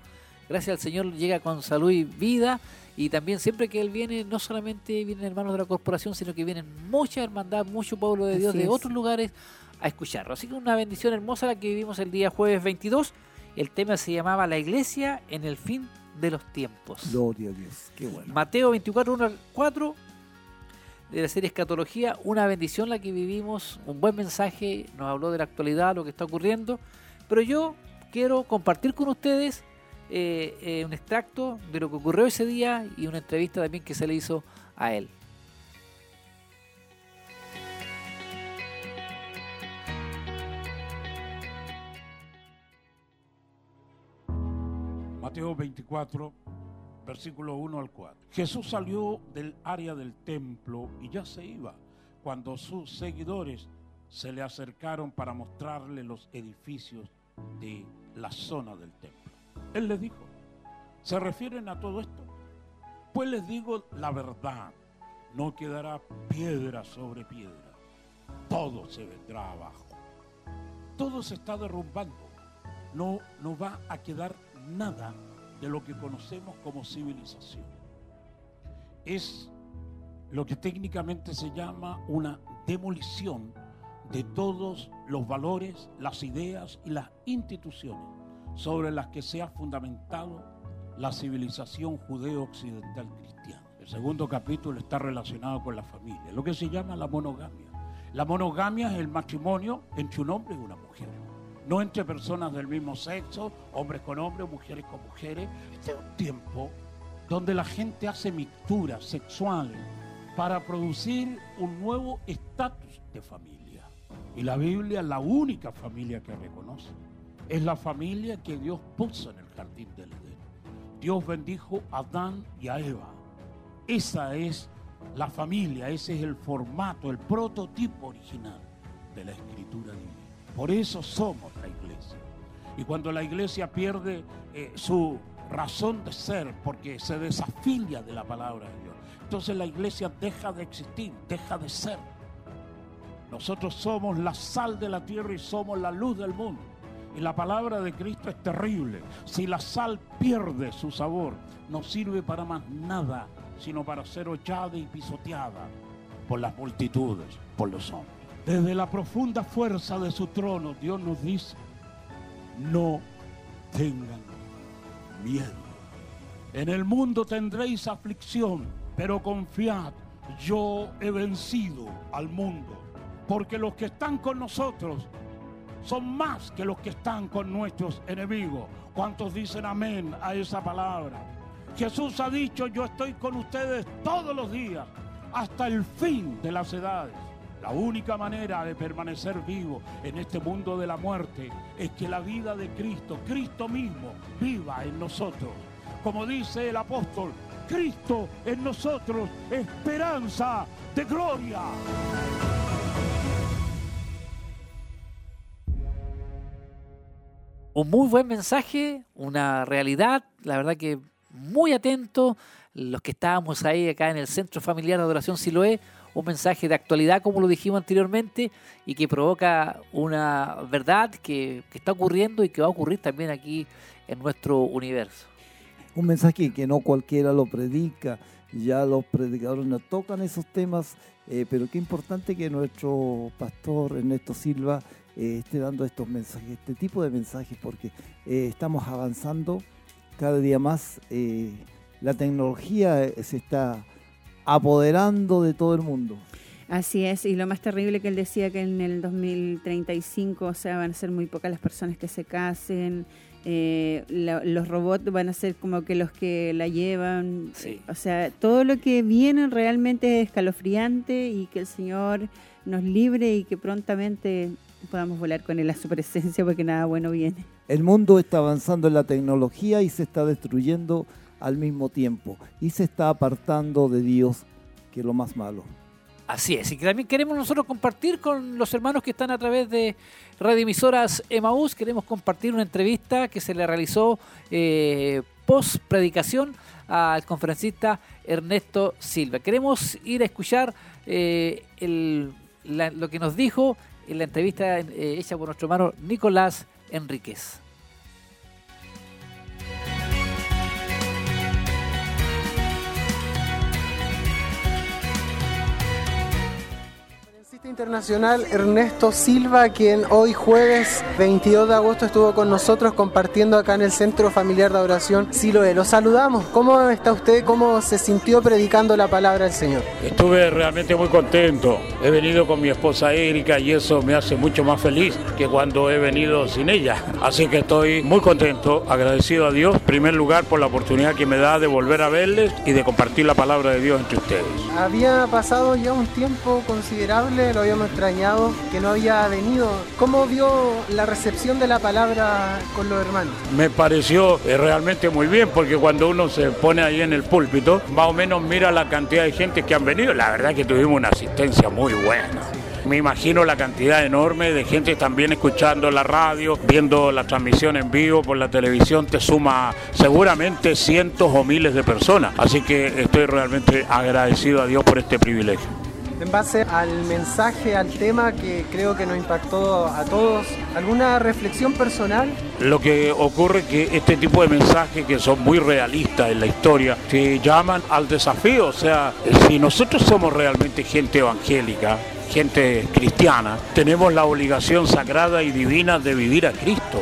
gracias al Señor llega con salud y vida. Y también siempre que Él viene, no solamente vienen hermanos de la corporación, sino que vienen mucha hermandad, mucho pueblo de Dios Así de es. otros lugares a escucharlo. Así que una bendición hermosa la que vivimos el día jueves 22. El tema se llamaba La iglesia en el fin de los tiempos. Gloria a Dios. Qué bueno. Mateo 24, 1 al 4 de la serie Escatología, una bendición la que vivimos, un buen mensaje, nos habló de la actualidad, lo que está ocurriendo, pero yo quiero compartir con ustedes eh, eh, un extracto de lo que ocurrió ese día y una entrevista también que se le hizo a él. Mateo 24, versículo 1 al 4. Jesús salió del área del templo y ya se iba cuando sus seguidores se le acercaron para mostrarle los edificios de la zona del templo. Él les dijo, ¿se refieren a todo esto? Pues les digo la verdad, no quedará piedra sobre piedra, todo se vendrá abajo. Todo se está derrumbando, no, no va a quedar nada de lo que conocemos como civilización. Es lo que técnicamente se llama una demolición de todos los valores, las ideas y las instituciones sobre las que se ha fundamentado la civilización judeo-occidental cristiana. El segundo capítulo está relacionado con la familia, lo que se llama la monogamia. La monogamia es el matrimonio entre un hombre y una mujer no entre personas del mismo sexo, hombres con hombres, mujeres con mujeres. Este es un tiempo donde la gente hace mixturas sexuales para producir un nuevo estatus de familia. Y la Biblia es la única familia que reconoce. Es la familia que Dios puso en el jardín del Edén. Dios bendijo a Adán y a Eva. Esa es la familia, ese es el formato, el prototipo original de la escritura divina. Por eso somos la iglesia. Y cuando la iglesia pierde eh, su razón de ser, porque se desafilia de la palabra de Dios, entonces la iglesia deja de existir, deja de ser. Nosotros somos la sal de la tierra y somos la luz del mundo. Y la palabra de Cristo es terrible. Si la sal pierde su sabor, no sirve para más nada, sino para ser hollada y pisoteada por las multitudes, por los hombres. Desde la profunda fuerza de su trono, Dios nos dice, no tengan miedo. En el mundo tendréis aflicción, pero confiad, yo he vencido al mundo. Porque los que están con nosotros son más que los que están con nuestros enemigos. ¿Cuántos dicen amén a esa palabra? Jesús ha dicho, yo estoy con ustedes todos los días, hasta el fin de las edades. La única manera de permanecer vivo en este mundo de la muerte es que la vida de Cristo, Cristo mismo, viva en nosotros. Como dice el apóstol, Cristo en nosotros, esperanza de gloria. Un muy buen mensaje, una realidad, la verdad que muy atento, los que estábamos ahí acá en el Centro Familiar de Adoración Siloé, un mensaje de actualidad, como lo dijimos anteriormente, y que provoca una verdad que, está ocurriendo y que va a ocurrir también aquí en nuestro universo. Un mensaje que no cualquiera lo predica, ya los predicadores no tocan esos temas, eh, pero qué importante que nuestro pastor Ernesto Silva eh, esté dando estos mensajes, este tipo de mensajes, porque eh, estamos avanzando cada día más, eh, la tecnología se está apoderando de todo el mundo. Así es, y lo más terrible que él decía que en el 2035, o sea, van a ser muy pocas las personas que se casen, eh, la- los robots van a ser como que los que la llevan, Sí. o sea, todo lo que viene realmente es escalofriante y que el Señor nos libre y que prontamente podamos volar con él a su presencia porque nada bueno viene. El mundo está avanzando en la tecnología y se está destruyendo al mismo tiempo y se está apartando de Dios, que es lo más malo. Así es, y que también queremos nosotros compartir con los hermanos que están a través de radioemisoras Emaús, queremos compartir una entrevista que se le realizó eh, post predicación al conferencista Ernesto Silva. Queremos ir a escuchar eh, el- la- lo que nos dijo en la entrevista eh, hecha por nuestro hermano Nicolás Enríquez. Internacional Ernesto Silva, quien hoy jueves 22 de agosto estuvo con nosotros compartiendo acá en el Centro Familiar de Adoración Siloé. Lo saludamos. ¿Cómo está usted? ¿Cómo se sintió predicando la palabra del Señor? Estuve realmente muy contento. He venido con mi esposa Erika y eso me hace mucho más feliz que cuando he venido sin ella. Así que estoy muy contento, agradecido a Dios, en primer lugar por la oportunidad que me da de volver a verles y de compartir la palabra de Dios entre ustedes. Había pasado ya un tiempo considerable, habíamos extrañado, que no había venido. ¿Cómo vio la recepción de la palabra con los hermanos? Me pareció eh, realmente muy bien porque cuando uno se pone ahí en el púlpito, más o menos mira la cantidad de gente que han venido. La verdad que tuvimos una asistencia muy buena. Me imagino la cantidad enorme de gente también escuchando la radio, viendo la transmisión en vivo por la televisión, te suma seguramente cientos o miles de personas. Así que estoy realmente agradecido a Dios por este privilegio. En base al mensaje, al tema que creo que nos impactó a todos, ¿alguna reflexión personal? Lo que ocurre es que este tipo de mensajes que son muy realistas en la historia te llaman al desafío. O sea, si nosotros somos realmente gente evangélica, gente cristiana, tenemos la obligación sagrada y divina de vivir a Cristo,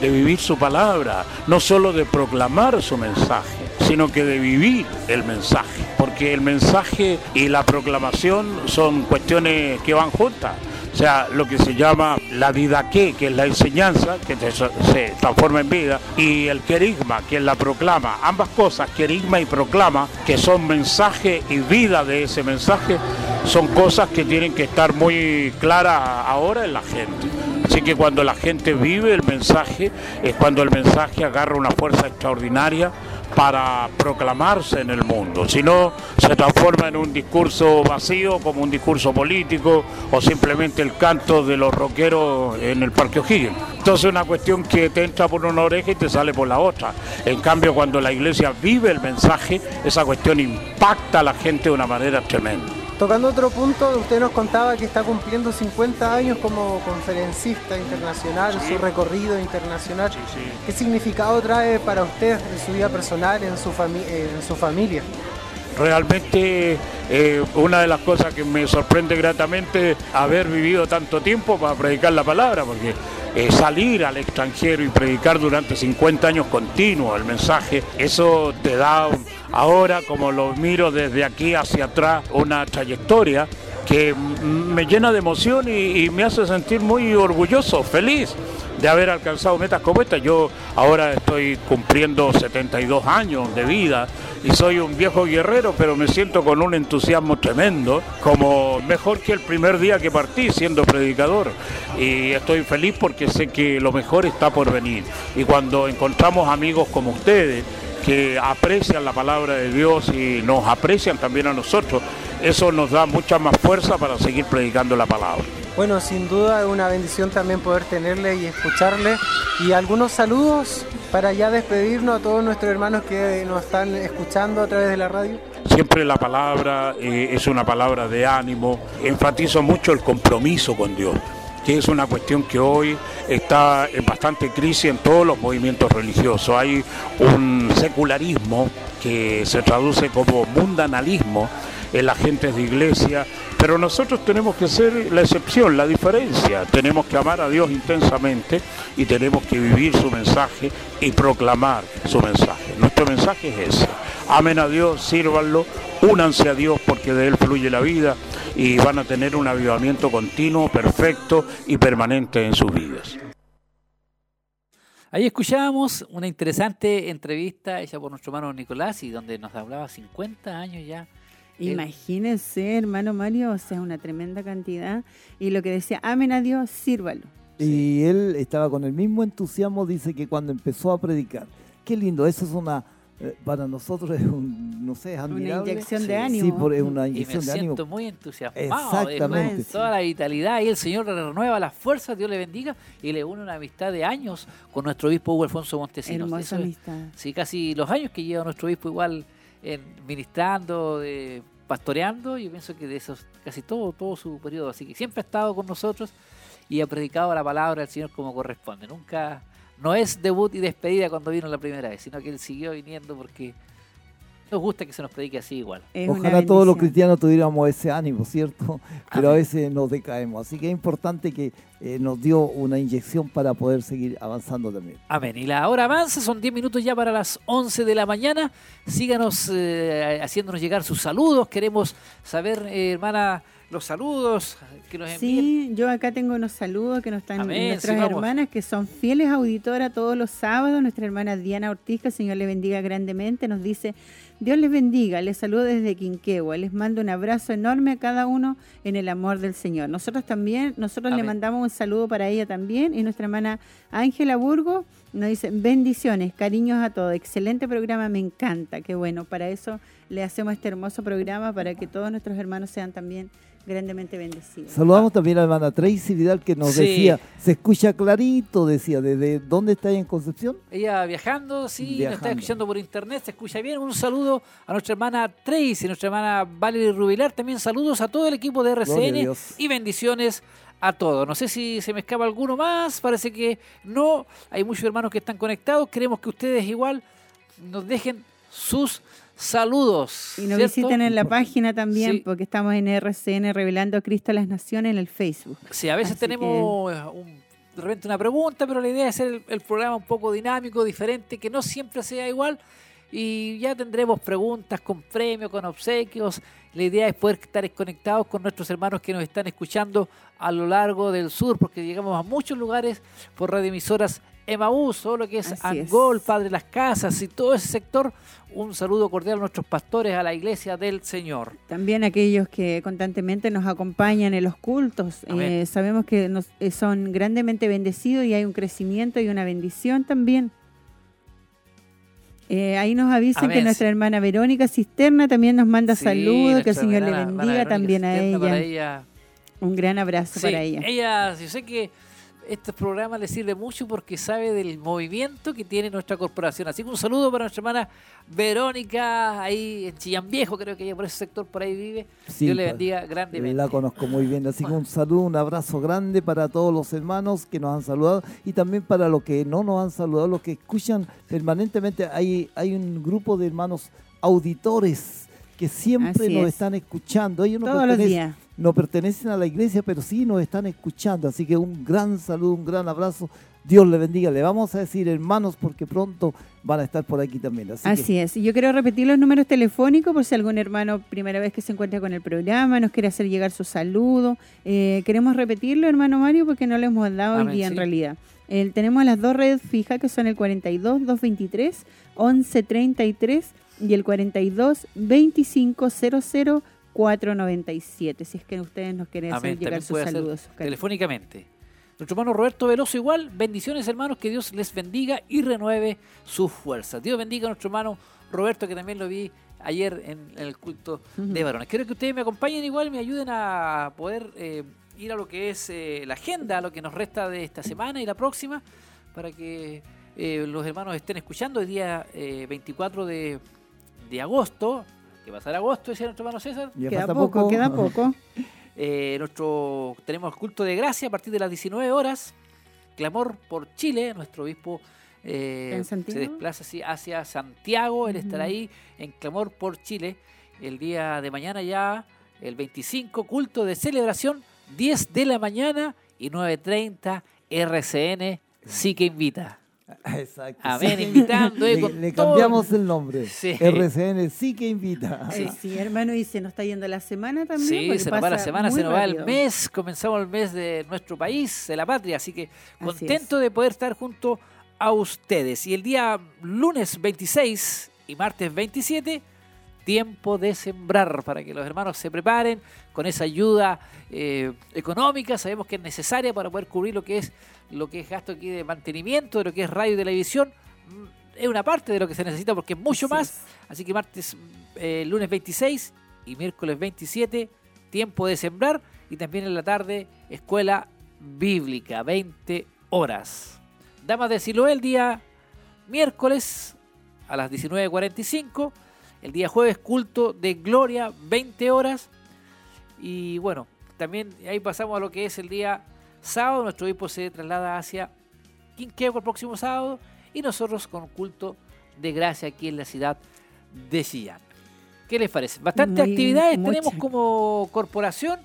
de vivir su palabra, no solo de proclamar su mensaje, sino que de vivir el mensaje, porque el mensaje y la proclamación son cuestiones que van juntas. O sea, lo que se llama la didaqué, que es la enseñanza, que se, transforma en vida, y el querigma, que es la proclama. Ambas cosas, querigma y proclama, que son mensaje y vida de ese mensaje, son cosas que tienen que estar muy claras ahora en la gente. Así que cuando la gente vive el mensaje, es cuando el mensaje agarra una fuerza extraordinaria para proclamarse en el mundo. Si no, se transforma en un discurso vacío, como un discurso político, o simplemente el canto de los rockeros en el Parque O'Higgins. Entonces es una cuestión que te entra por una oreja y te sale por la otra. En cambio, cuando la iglesia vive el mensaje, esa cuestión impacta a la gente de una manera tremenda. Tocando otro punto, usted nos contaba que está cumpliendo 50 años como conferencista internacional, su recorrido internacional. ¿Qué significado trae para usted en su vida personal, en su, eh, en su familia? Realmente eh, una de las cosas que me sorprende gratamente haber vivido tanto tiempo para predicar la palabra, porque eh, salir al extranjero y predicar durante 50 años continuos el mensaje, eso te da ahora, como lo miro desde aquí hacia atrás, una trayectoria que me llena de emoción y me hace sentir muy orgulloso, feliz de haber alcanzado metas como esta. Yo ahora estoy cumpliendo 72 años de vida y soy un viejo guerrero, pero me siento con un entusiasmo tremendo, como mejor que el primer día que partí siendo predicador. Y estoy feliz porque sé que lo mejor está por venir. Y cuando encontramos amigos como ustedes, que aprecian la palabra de Dios y nos aprecian también a nosotros, eso nos da mucha más fuerza para seguir predicando la palabra. Bueno, sin duda es una bendición también poder tenerle y escucharle. Y algunos saludos para ya despedirnos a todos nuestros hermanos que nos están escuchando a través de la radio. Siempre la palabra eh, es una palabra de ánimo. Enfatizo mucho el compromiso con Dios, que es una cuestión que hoy está en bastante crisis en todos los movimientos religiosos. Hay un secularismo que se traduce como mundanalismo en las gentes de iglesia, pero nosotros tenemos que ser la excepción, la diferencia. Tenemos que amar a Dios intensamente y tenemos que vivir su mensaje y proclamar su mensaje. Nuestro mensaje es ese. Amen a Dios, sírvanlo, únanse a Dios porque de Él fluye la vida y van a tener un avivamiento continuo, perfecto y permanente en sus vidas. Ahí escuchábamos una interesante entrevista hecha por nuestro hermano Nicolás y donde nos hablaba 50 años ya. Imagínense, hermano Mario, o sea, una tremenda cantidad. Y lo que decía, amen a Dios, sírvalo. Y él estaba con el mismo entusiasmo, dice que cuando empezó a predicar. Qué lindo, eso es una, eh, para nosotros es un, no sé, es admirable. inyección de Sí, ánimo. Sí, por, es una y me inyección de ánimo. siento muy entusiasmado. Exactamente. toda la vitalidad y el Señor le renueva las fuerzas, Dios le bendiga y le une una amistad de años con nuestro obispo Hugo Alfonso Montesinos. Hermosa Eso es- amistad. sí, casi los años que lleva nuestro obispo igual en, ministrando, de, pastoreando, yo pienso que de esos casi todo, todo su periodo. Así que siempre ha estado con nosotros y ha predicado la palabra del Señor como corresponde. Nunca, no es debut y despedida cuando vino la primera vez, sino que él siguió viniendo porque nos gusta que se nos predique así igual. Ojalá todos los cristianos tuviéramos ese ánimo, ¿cierto? (laughs) Pero a veces nos decaemos. Así que es importante que eh, nos dio una inyección para poder seguir avanzando también. Amén. Y la hora avanza, son 10 minutos ya para las 11 de la mañana. Síganos eh, haciéndonos llegar sus saludos. Queremos saber, eh, hermana, los saludos que nos envíen. Sí, yo acá tengo unos saludos que nos están Amén, nuestras sí, hermanas que son fieles auditoras todos los sábados. Nuestra hermana Diana Ortiz, que el Señor le bendiga grandemente, nos dice, Dios les bendiga, les saludo desde Quinquegua, les mando un abrazo enorme a cada uno en el amor del Señor. Nosotros también, nosotros le mandamos un saludo para ella también y nuestra hermana Ángela Burgo nos dice, bendiciones, cariños a todos, excelente programa, me encanta, qué bueno, para eso le hacemos este hermoso programa para que todos nuestros hermanos sean también grandemente bendecidos. Saludamos también a la hermana Tracy Vidal que nos Sí. decía, se escucha clarito, decía, ¿desde dónde está ella en Concepción? Ella viajando, sí, nos está Viajando. escuchando por internet, se escucha bien. Un saludo a nuestra hermana Tracy, nuestra hermana Valerie Rubilar. También saludos a todo el equipo de RCN y bendiciones a todos. No sé si se me escapa alguno más, parece que no. Hay muchos hermanos que están conectados. Queremos que ustedes igual nos dejen sus saludos. Y nos ¿cierto? visiten en la página también, Sí. porque estamos en RCN Revelando a Cristo a las Naciones en el Facebook. Sí, a veces Así tenemos eh, un- de repente una pregunta, pero la idea es hacer el, el programa un poco dinámico, diferente, que no siempre sea igual. Y ya tendremos preguntas con premios, con obsequios. La idea es poder estar conectados con nuestros hermanos que nos están escuchando a lo largo del sur, porque llegamos a muchos lugares por radioemisoras Emaús, todo lo que es Así es. Angol, Padre Las Casas y todo ese sector. Un saludo cordial a nuestros pastores, a la iglesia del Señor. También aquellos que constantemente nos acompañan en los cultos. Eh, sabemos que nos, eh, son grandemente bendecidos y hay un crecimiento y una bendición también. Eh, ahí nos avisan Amén, que nuestra hermana Verónica Cisterna también nos manda Sí, saludos, que el Señor le hermana- bendiga Verónica también a ella. Un gran abrazo Sí, para ella. Ella, yo sé que este programa le sirve mucho porque sabe del movimiento que tiene nuestra corporación. Así que un saludo para nuestra hermana Verónica, ahí en Chillán Viejo, creo que ella por ese sector por ahí vive. Sí, Dios le bendiga grandemente. La conozco muy bien, así que un saludo, un abrazo grande para todos los hermanos que nos han saludado y también para los que no nos han saludado, los que escuchan permanentemente. Hay, hay un grupo de hermanos auditores que siempre Así nos es. están escuchando. Ellos no Todos los días. No pertenecen a la iglesia, pero sí nos están escuchando. Así que un gran saludo, un gran abrazo. Dios le bendiga. Le vamos a decir hermanos porque pronto van a estar por aquí también. Así, que- es. Y yo quiero repetir los números telefónicos por si algún hermano, primera vez que se encuentra con el programa, nos quiere hacer llegar su saludo. Eh, queremos repetirlo, hermano Mario, porque no lo hemos dado hoy Amén, día en realidad. Tenemos las dos redes fijas que son el 42 223 1133 y el 42 25 00 497. Si es que ustedes nos quieren hacer Amén. llegar sus saludos. telefónicamente. Nuestro hermano Roberto Veloso igual, bendiciones hermanos, que Dios les bendiga y renueve sus fuerzas. Dios bendiga a nuestro hermano Roberto, que también lo vi ayer en, en el culto de varones. Quiero que ustedes me acompañen igual, me ayuden a poder eh, ir a lo que es eh, la agenda, a lo que nos resta de esta semana y la próxima, para que eh, los hermanos estén escuchando el día eh, 24 de, de agosto, que ser agosto, decía nuestro hermano César. Ya Queda poco, queda poco. (laughs) Eh, nuestro tenemos culto de gracia a partir de las 19 horas. Clamor por Chile. Nuestro obispo eh, ¿En se desplaza así hacia Santiago. Él estará ahí en Clamor por Chile. El día de mañana ya, el 25, culto de celebración, 10 de la mañana y 9.30 RCN. Sí que invita. (laughs) Exacto. Sí que- invitando, eh, le, todo. cambiamos el nombre. Sí. RCN sí que invita. Sí, hermano, y se nos está yendo la semana también. Sí, se nos va la semana, se nos va el mes, comenzamos el mes de nuestro país, de la patria, así que Así contento de poder estar junto a ustedes. Y el día lunes 26 y martes 27, tiempo de sembrar, para que los hermanos se preparen con esa ayuda eh, económica, sabemos que es necesaria para poder cubrir lo que es lo que es gasto aquí de mantenimiento, de lo que es radio y televisión, Mm, es una parte de lo que se necesita porque es mucho más. Así que martes, eh, lunes 26 y miércoles 27, tiempo de sembrar. Y también en la tarde, escuela bíblica, 20 horas. Damas de Siloé el día miércoles a las 19.45. El día jueves, culto de gloria, 20 horas. Y bueno, también ahí pasamos a lo que es el día sábado nuestro obispo se traslada hacia Quinquegua el próximo sábado y nosotros con culto de gracia aquí en la ciudad de Chillán. ¿Qué les parece? Bastantes Muy- actividades muchas. tenemos como corporación,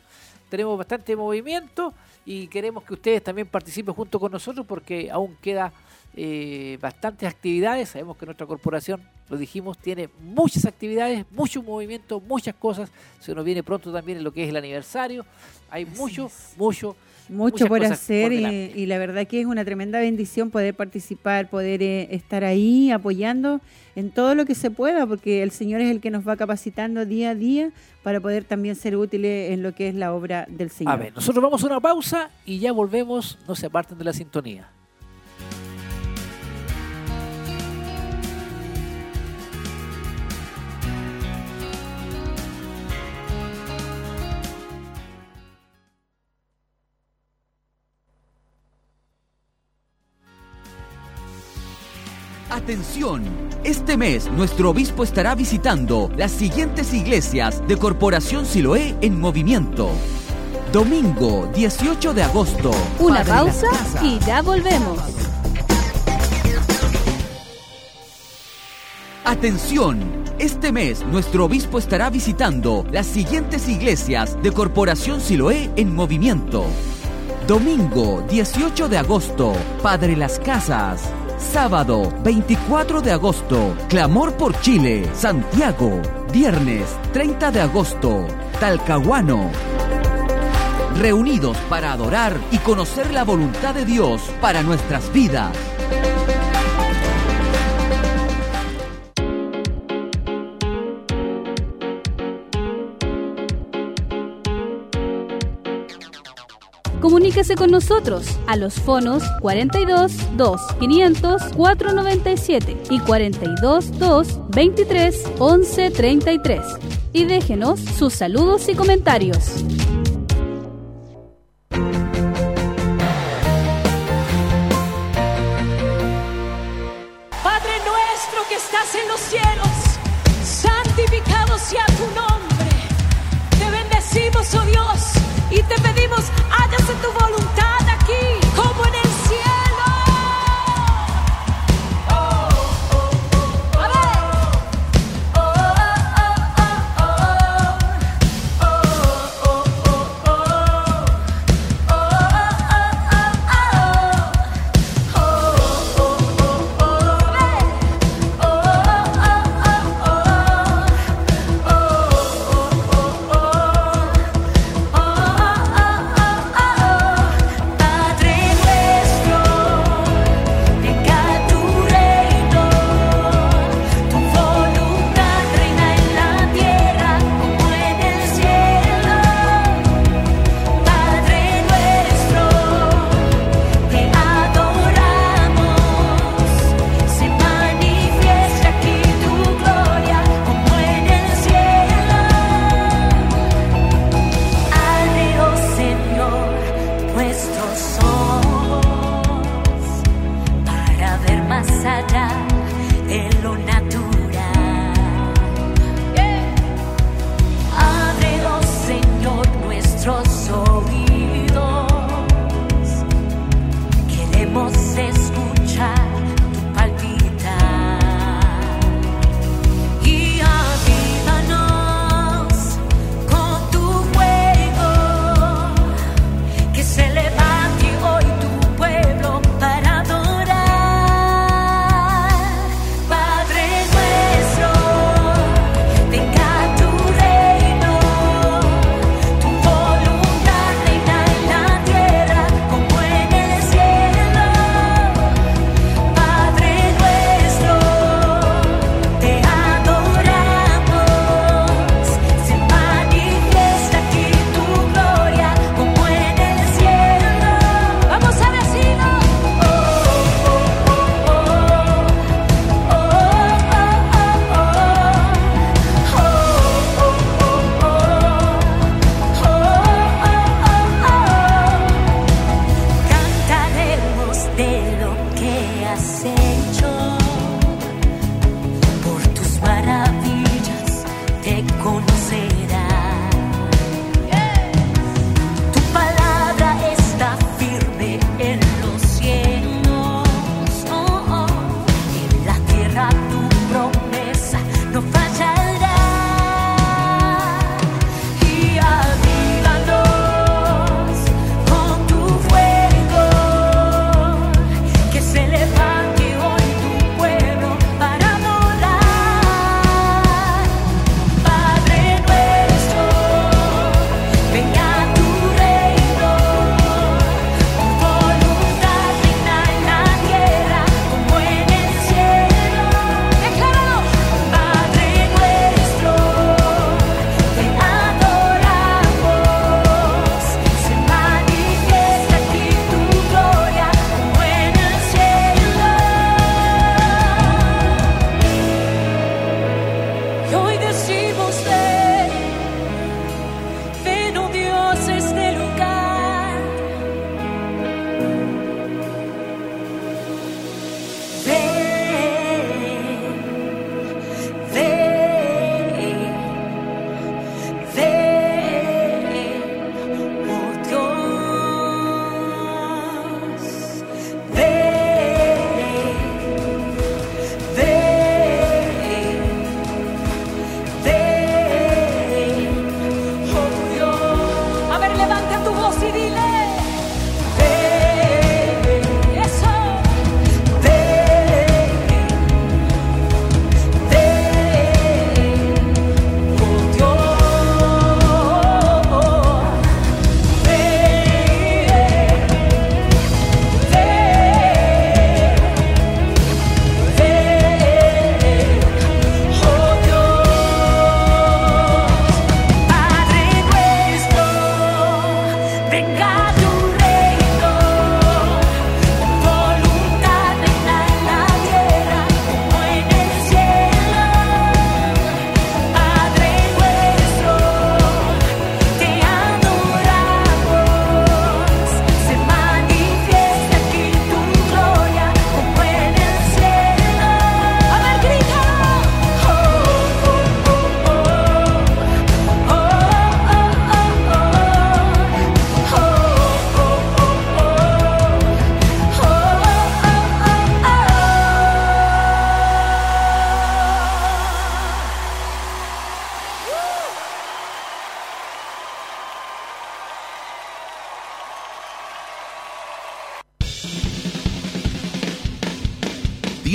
tenemos bastante movimiento y queremos que ustedes también participen junto con nosotros porque aún queda eh, bastantes actividades. Sabemos que nuestra corporación, lo dijimos, tiene muchas actividades, mucho movimiento, muchas cosas. Se nos viene pronto también en lo que es el aniversario. Hay mucho, mucho, mucho muchas por hacer por y, delante. y la verdad que es una tremenda bendición poder participar, poder eh, estar ahí apoyando en todo lo que se pueda, porque el Señor es el que nos va capacitando día a día para poder también ser útiles en lo que es la obra del Señor. A ver, nosotros vamos a una pausa y ya volvemos. No se aparten de la sintonía. Atención, este mes nuestro obispo estará visitando las siguientes iglesias de Corporación Siloé en movimiento. Domingo 18 de agosto. Una pausa y ya volvemos. Atención, este mes nuestro obispo estará visitando las siguientes iglesias de Corporación Siloé en movimiento. Domingo 18 de agosto, Padre Las Casas. Sábado 24 de agosto, Clamor por Chile, Santiago. Viernes 30 de agosto, Talcahuano. Reunidos para adorar y conocer la voluntad de Dios para nuestras vidas. Comuníquese con nosotros a los fonos 42 2 500 497 y 42 2 23 11 33 y déjenos sus saludos y comentarios. Padre nuestro que estás en los cielos, santificado sea tu nombre. Te bendecimos, oh Dios, y te pedimos, tu voluntad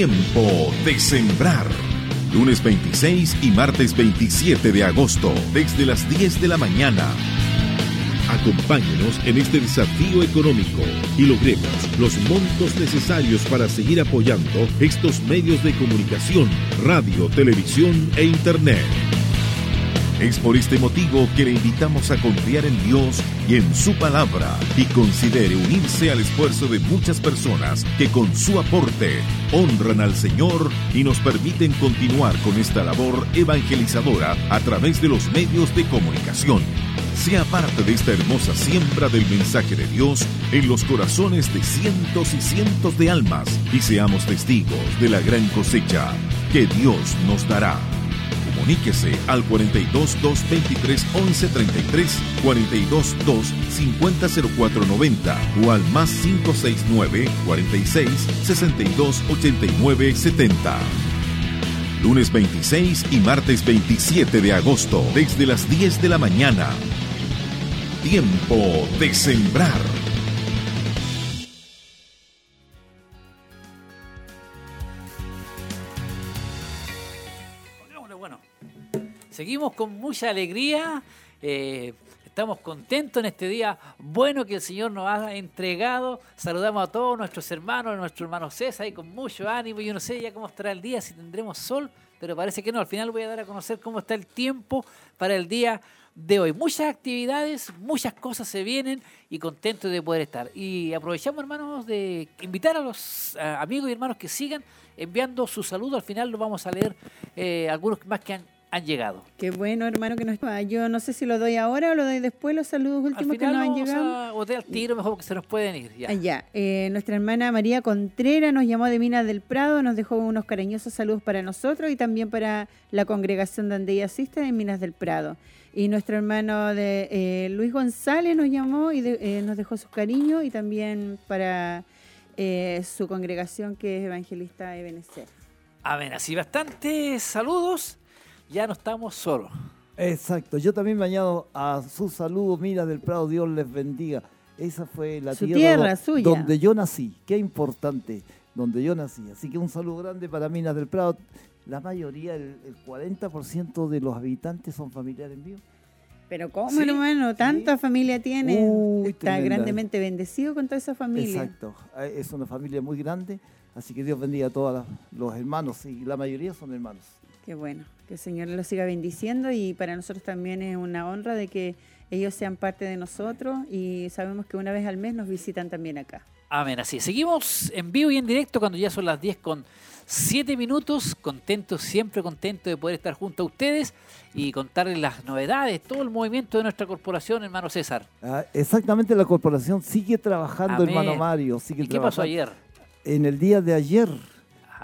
Tiempo de sembrar. Lunes 26 y martes 27 de agosto, desde las 10 de la mañana. Acompáñenos en este desafío económico y logremos los montos necesarios para seguir apoyando estos medios de comunicación, radio, televisión e internet. Es por este motivo que le invitamos a confiar en Dios y en su palabra y considere unirse al esfuerzo de muchas personas que con su aporte honran al Señor y nos permiten continuar con esta labor evangelizadora a través de los medios de comunicación. Sea parte de esta hermosa siembra del mensaje de Dios en los corazones de cientos y cientos de almas y seamos testigos de la gran cosecha que Dios nos dará. Comuníquese al 42 223 1133, 42 2 500490 o al más 569 46 62 89 70. Lunes 26 y martes 27 de agosto, desde las 10 de la mañana. Tiempo de sembrar. Seguimos con mucha alegría. eh, estamos contentos en este día bueno que el Señor nos ha entregado. Saludamos a todos nuestros hermanos, a nuestro hermano César, y con mucho ánimo. Yo no sé ya cómo estará el día, si tendremos sol, pero parece que no. Al final voy a dar a conocer cómo está el tiempo para el día de hoy. Muchas actividades, muchas cosas se vienen y contentos de poder estar. Y aprovechamos, hermanos, de invitar a los eh, amigos y hermanos que sigan enviando su saludo. Al final lo vamos a leer eh, algunos más que han, han llegado. Qué bueno, hermano, que nos... Yo no sé si lo doy ahora o lo doy después, los saludos Al últimos que final nos han llegado. a botar al tiro, mejor porque se nos pueden ir. Ya. Ah, ya. Eh, nuestra hermana María Contreras nos llamó de Minas del Prado, nos dejó unos cariñosos saludos para nosotros y también para la congregación donde ella asiste en Minas del Prado. Y nuestro hermano de, eh, Luis González nos llamó y de- eh, nos dejó sus cariños y también para eh, su congregación que es Evangelista Ebenezer. A ver, así bastantes saludos. Ya no estamos solos. Exacto, yo también me añado a su saludo, mira del Prado, Dios les bendiga. Esa fue la Su tierra, suya. donde yo nací, qué importante, donde yo nací. Así que un saludo grande para Minas del Prado. La mayoría, el, el 40% de los habitantes son familiares míos. Pero ¿cómo, Sí, hermano? ¿Tanta familia tiene? Uy, Está tremenda. grandemente bendecido con toda esa familia. Exacto, eh, es una familia muy grande, así que Dios bendiga a todos los hermanos, y la mayoría son hermanos. Qué bueno, que el Señor los siga bendiciendo y para nosotros también es una honra de que ellos sean parte de nosotros y sabemos que una vez al mes nos visitan también acá. Amén, así. Seguimos en vivo y en directo cuando ya son las 10 con 7 minutos. Contentos, siempre contentos de poder estar junto a ustedes y contarles las novedades, todo el movimiento de nuestra corporación, hermano César. Ah, exactamente, la corporación sigue trabajando, Amén. hermano Mario. Sigue ¿Y qué pasó ayer? En el día de ayer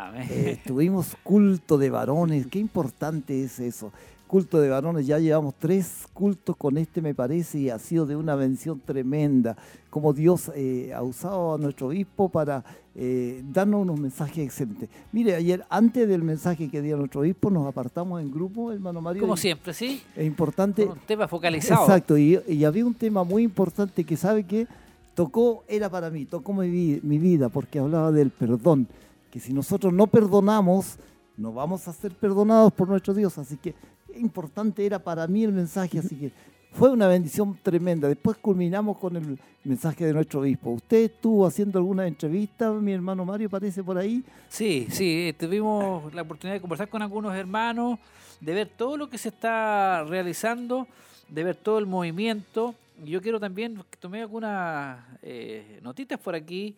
Amén. eh, tuvimos culto de varones. Qué importante es eso. Culto de varones, ya llevamos tres cultos con este, me parece, y ha sido de una bendición tremenda. Como Dios eh, ha usado a nuestro obispo para eh, darnos unos mensajes excelentes. Mire, ayer, antes del mensaje que dio nuestro obispo, nos apartamos en grupo, hermano Mario. Como siempre, ¿sí? Es importante. Con un tema focalizado. Exacto, y, y había un tema muy importante que sabe que tocó, era para mí, tocó mi vida, porque hablaba del perdón, que si nosotros no perdonamos, no vamos a ser perdonados por nuestro Dios, así que importante era para mí el mensaje, así que fue una bendición tremenda. Después culminamos con el mensaje de nuestro obispo. ¿Usted estuvo haciendo alguna entrevista, mi hermano Mario, parece por ahí? Sí, sí, tuvimos la oportunidad de conversar con algunos hermanos, de ver todo lo que se está realizando, de ver todo el movimiento, yo quiero también, tomé algunas eh, notitas por aquí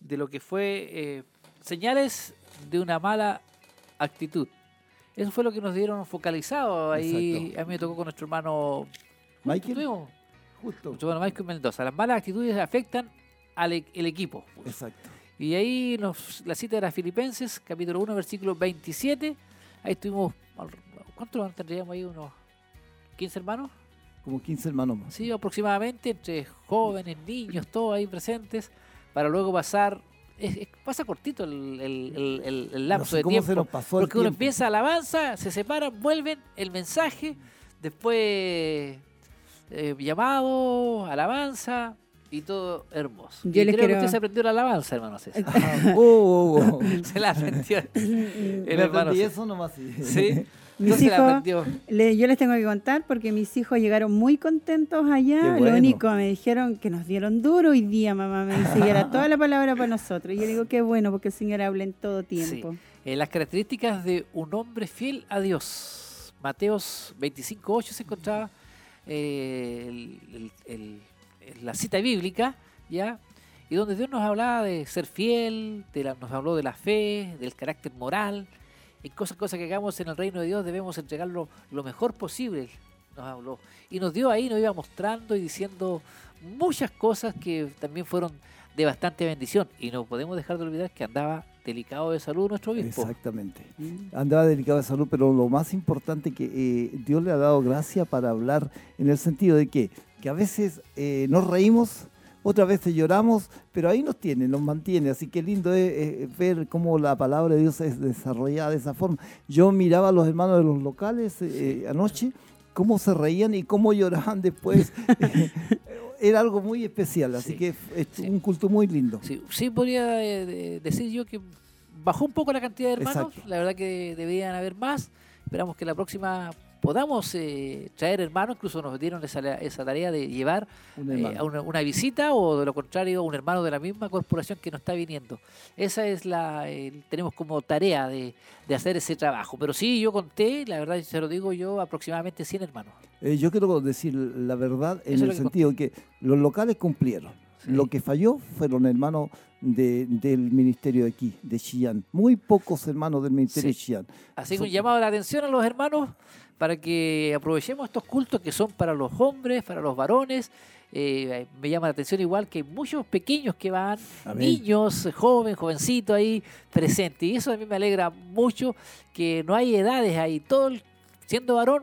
de lo que fue eh, señales de una mala actitud. Eso fue lo que nos dieron focalizado. Ahí a mí me tocó con nuestro hermano Michael. Justo. Nuestro hermano Michael Mendoza. Las malas actitudes afectan al e- el equipo. Exacto. Y ahí nos, la cita era Filipenses, capítulo 1, versículo 27. Ahí estuvimos, ¿cuántos tendríamos ahí? ¿Unos 15 hermanos? Como 15 hermanos más. Sí, aproximadamente, entre jóvenes, niños, todos ahí presentes, para luego pasar. Es- es- pasa cortito el, el- el- el- el lapso No sé de cómo tiempo. se nos pasó el porque uno tiempo. empieza alabanza, se separan, vuelven, el mensaje, después eh, llamado, alabanza y todo hermoso. Yo y les creo que quiero- usted se aprendió la alabanza, hermano César. Oh, oh, oh. se la aprendió. el Me hermano aprendí César. eso nomás. Sí. Sí. Mis hijos, le- yo les tengo que contar porque mis hijos llegaron muy contentos allá. Lo único me dijeron que nos dieron duro hoy día, mamá. Me dice, y era (laughs) toda la palabra para nosotros. Y yo digo, qué bueno, porque el Señor habla en todo tiempo. Eh, las características de un hombre fiel a Dios. Mateos 25.8 se encontraba eh, el- el- el- el- la cita bíblica, ¿ya? Y donde Dios nos hablaba de ser fiel, de la- nos habló de la fe, del carácter moral. Y cosas, cosas que hagamos en el reino de Dios debemos entregarlo lo mejor posible, nos habló. Y nos dio ahí, nos iba mostrando y diciendo muchas cosas que también fueron de bastante bendición. Y no podemos dejar de olvidar que andaba delicado de salud nuestro obispo. Exactamente. Andaba delicado de salud, pero lo más importante que eh, Dios le ha dado gracia para hablar en el sentido de que, que a veces eh, nos reímos, otras veces lloramos, pero ahí nos tiene, nos mantiene. Así que lindo es eh, ver cómo la palabra de Dios es desarrollada de esa forma. Yo miraba a los hermanos de los locales eh, anoche, cómo se reían y cómo lloraban después. (laughs) (laughs) Era algo muy especial, así Sí, que es un culto muy lindo. Sí, sí podría eh, de- decir yo que bajó un poco la cantidad de hermanos. Exacto. La verdad que deberían haber más. Esperamos que la próxima podamos eh, traer hermanos. Incluso nos dieron esa, esa tarea de llevar Un eh, a una, una visita o de lo contrario un hermano de la misma corporación que nos está viniendo. Esa es la tenemos como tarea de, de hacer ese trabajo. Pero sí, yo conté, la verdad se lo digo yo, aproximadamente 100 hermanos. Eh, yo quiero decir la verdad en Eso el que sentido que los locales cumplieron. Lo que falló fueron hermanos de- del ministerio de aquí, de Chillán. Muy pocos hermanos del ministerio Sí. de Chillán. Así que un llamado de atención a los hermanos para que aprovechemos estos cultos que son para los hombres, para los varones. Eh, me llama la atención igual que hay muchos pequeños que van, Amén. niños, jóvenes, jovencitos ahí presentes. Y eso a mí me alegra mucho que no hay edades ahí. Todo el- siendo varón,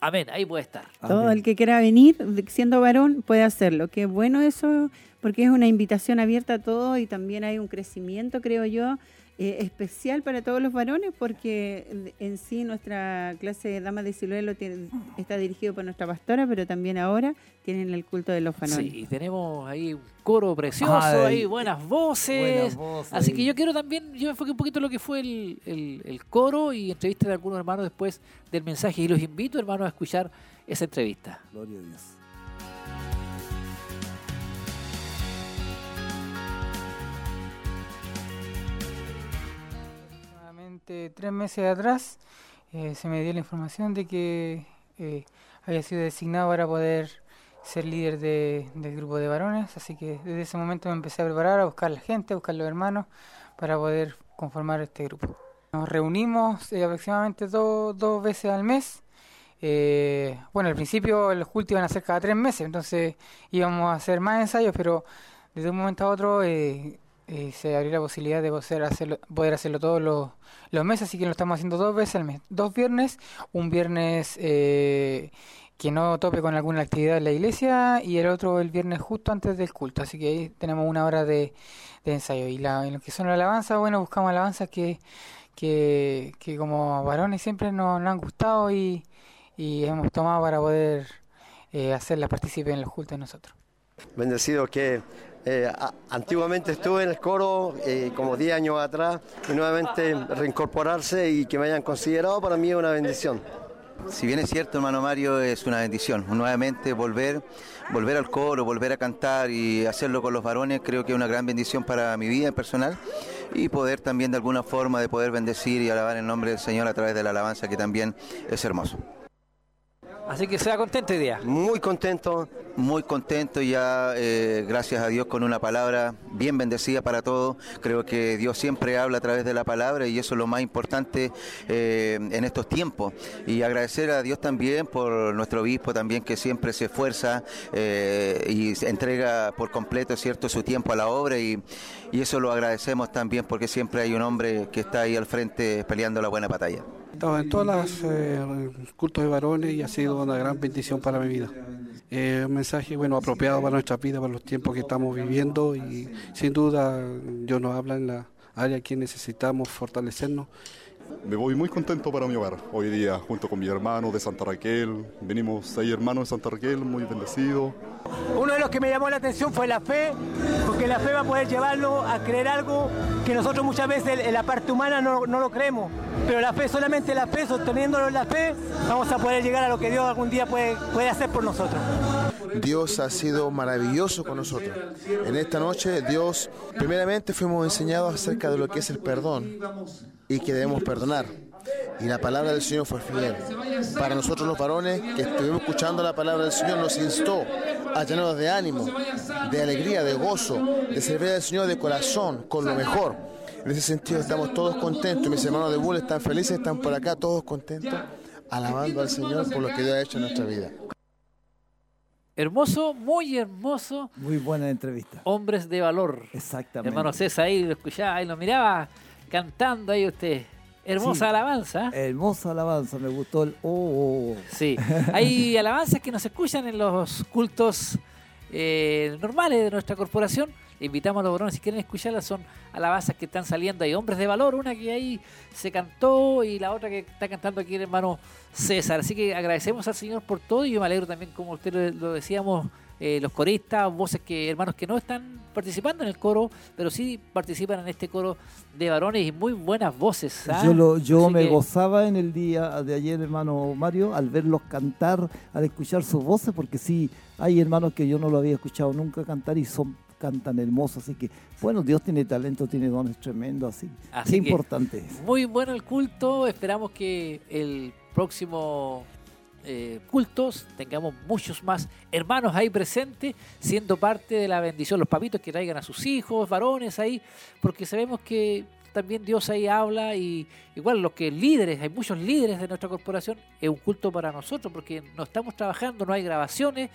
amén, ahí puede estar. Todo el que quiera venir siendo varón puede hacerlo. Qué bueno eso, porque es una invitación abierta a todos y también hay un crecimiento, creo yo, eh, especial para todos los varones, porque en sí nuestra clase de Damas de Siloé lo tiene- está dirigido por nuestra pastora, pero también ahora tienen el culto de los varones. Sí, y tenemos ahí un coro precioso, Ay, ahí buenas voces. buenas voces. Así que yo quiero también, yo me enfoqué un poquito en lo que fue el, el- el coro y entrevista de algunos hermanos después del mensaje. Y los invito, hermanos, a escuchar esa entrevista. Gloria a Dios. Aproximadamente tres meses atrás eh, se me dio la información de que eh, había sido designado para poder ser líder de- del grupo de varones, así que desde ese momento me empecé a preparar, a buscar la gente, a buscar los hermanos para poder conformar este grupo. Nos reunimos eh, aproximadamente do- dos veces al mes. Bueno, al principio los cultos iban a ser cada tres meses, entonces íbamos a hacer más ensayos, pero desde un momento a otro eh, se abrió la posibilidad de poder hacerlo, todos los, los meses, así que lo estamos haciendo dos veces al mes. Dos viernes, un viernes eh, que no tope con alguna actividad de la iglesia y el otro el viernes justo antes del culto, así que ahí tenemos una hora de, de ensayo. Y la, en lo que son las alabanzas, bueno, buscamos alabanzas que, que, que como varones siempre nos, han gustado y, y hemos tomado para poder eh, hacerlas partícipes en los cultos de nosotros. Bendecido que eh, antiguamente estuve en el coro eh, como 10 años atrás y nuevamente reincorporarse y que me hayan considerado para mí es una bendición. Si bien es cierto, hermano Mario, es una bendición. Nuevamente volver, volver al coro, volver a cantar y hacerlo con los varones, creo que es una gran bendición para mi vida personal y poder también de alguna forma de poder bendecir y alabar el nombre del Señor a través de la alabanza que también es hermoso. Así que sea contento hoy día. Muy contento, muy contento ya, eh, gracias a Dios, con una palabra bien bendecida para todos. Creo que Dios siempre habla a través de la palabra y eso es lo más importante eh, en estos tiempos. Y agradecer a Dios también por nuestro obispo también que siempre se esfuerza eh, y entrega por completo, ¿cierto?, su tiempo a la obra y, y eso lo agradecemos también porque siempre hay un hombre que está ahí al frente peleando la buena batalla. He estado en todos los eh, cultos de varones y ha sido una gran bendición para mi vida. Eh, un mensaje bueno apropiado para nuestra vida, para los tiempos que estamos viviendo y sin duda Dios nos habla en la área que necesitamos fortalecernos. Me voy muy contento para mi hogar hoy día, junto con mi hermano de Santa Raquel. Venimos seis hermanos de Santa Raquel, muy bendecidos. Uno de los que me llamó la atención fue la fe, porque la fe va a poder llevarlo a creer algo que nosotros muchas veces en la parte humana no, no lo creemos. Pero la fe, solamente la fe, sosteniéndolo en la fe, vamos a poder llegar a lo que Dios algún día puede, puede hacer por nosotros. Dios ha sido maravilloso con nosotros. En esta noche Dios, primeramente fuimos enseñados acerca de lo que es el perdón y que debemos perdonar. Y la palabra del Señor fue fiel. Para nosotros los varones que estuvimos escuchando la palabra del Señor nos instó a llenarnos de ánimo, de alegría, de gozo, de servir al Señor de corazón, con lo mejor. En ese sentido estamos todos contentos. Mis hermanos de Bull están felices, están por acá todos contentos, alabando al Señor por lo que Dios ha hecho en nuestra vida. Hermoso, muy hermoso. Muy buena entrevista. Hombres de valor. Exactamente. Hermano César ahí lo escuchaba, ahí lo miraba cantando ahí usted. Hermosa Sí. alabanza. Hermosa alabanza, me gustó el oh. oh. Sí, hay (laughs) alabanzas que nos escuchan en los cultos eh, normales de nuestra corporación. Invitamos a los varones, si quieren escucharlas, son alabanzas que están saliendo. Hay hombres de valor, una que ahí se cantó y la otra que está cantando aquí el hermano César. Así que agradecemos al Señor por todo y yo me alegro también, como usted lo, decíamos, eh, los coristas, voces que hermanos que no están participando en el coro, pero sí participan en este coro de varones y muy buenas voces. ¿ah? Yo, lo, yo Así me que- gozaba en el día de ayer, hermano Mario, al verlos cantar, al escuchar sus voces, porque sí, hay hermanos que yo no lo había escuchado nunca cantar y son cantan hermosos, así que, bueno, Dios tiene talento, tiene dones tremendos, así. Así Qué importante es. Muy bueno el culto. Esperamos que el próximo eh, cultos tengamos muchos más hermanos ahí presentes, siendo parte de la bendición. Los papitos que traigan a sus hijos, varones ahí, porque sabemos que también Dios ahí habla y igual los que líderes, hay muchos líderes de nuestra corporación, es un culto para nosotros porque no estamos trabajando, no hay grabaciones,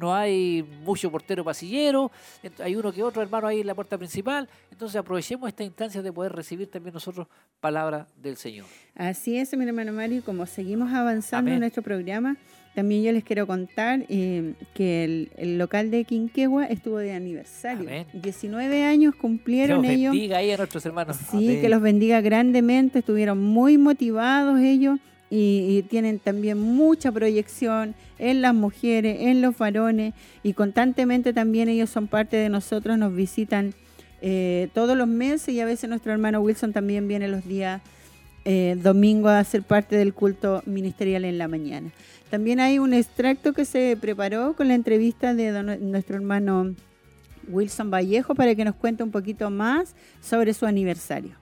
no hay mucho portero pasillero, hay uno que otro hermano ahí en la puerta principal, entonces aprovechemos esta instancia de poder recibir también nosotros palabra del Señor. Así es, mi hermano Mario, y como seguimos avanzando Amén. en nuestro programa, también yo les quiero contar eh, que el, el local de Quinquegua estuvo de aniversario. 19 años cumplieron ellos. bendiga ahí a nuestros hermanos. Sí, que los bendiga grandemente, estuvieron muy motivados ellos y, y tienen también mucha proyección en las mujeres, en los varones y constantemente también ellos son parte de nosotros, nos visitan eh, todos los meses y a veces nuestro hermano Wilson también viene los días eh, domingo a ser parte del culto ministerial en la mañana. También hay un extracto que se preparó con la entrevista de don- nuestro hermano Wilson Vallejo para que nos cuente un poquito más sobre su aniversario.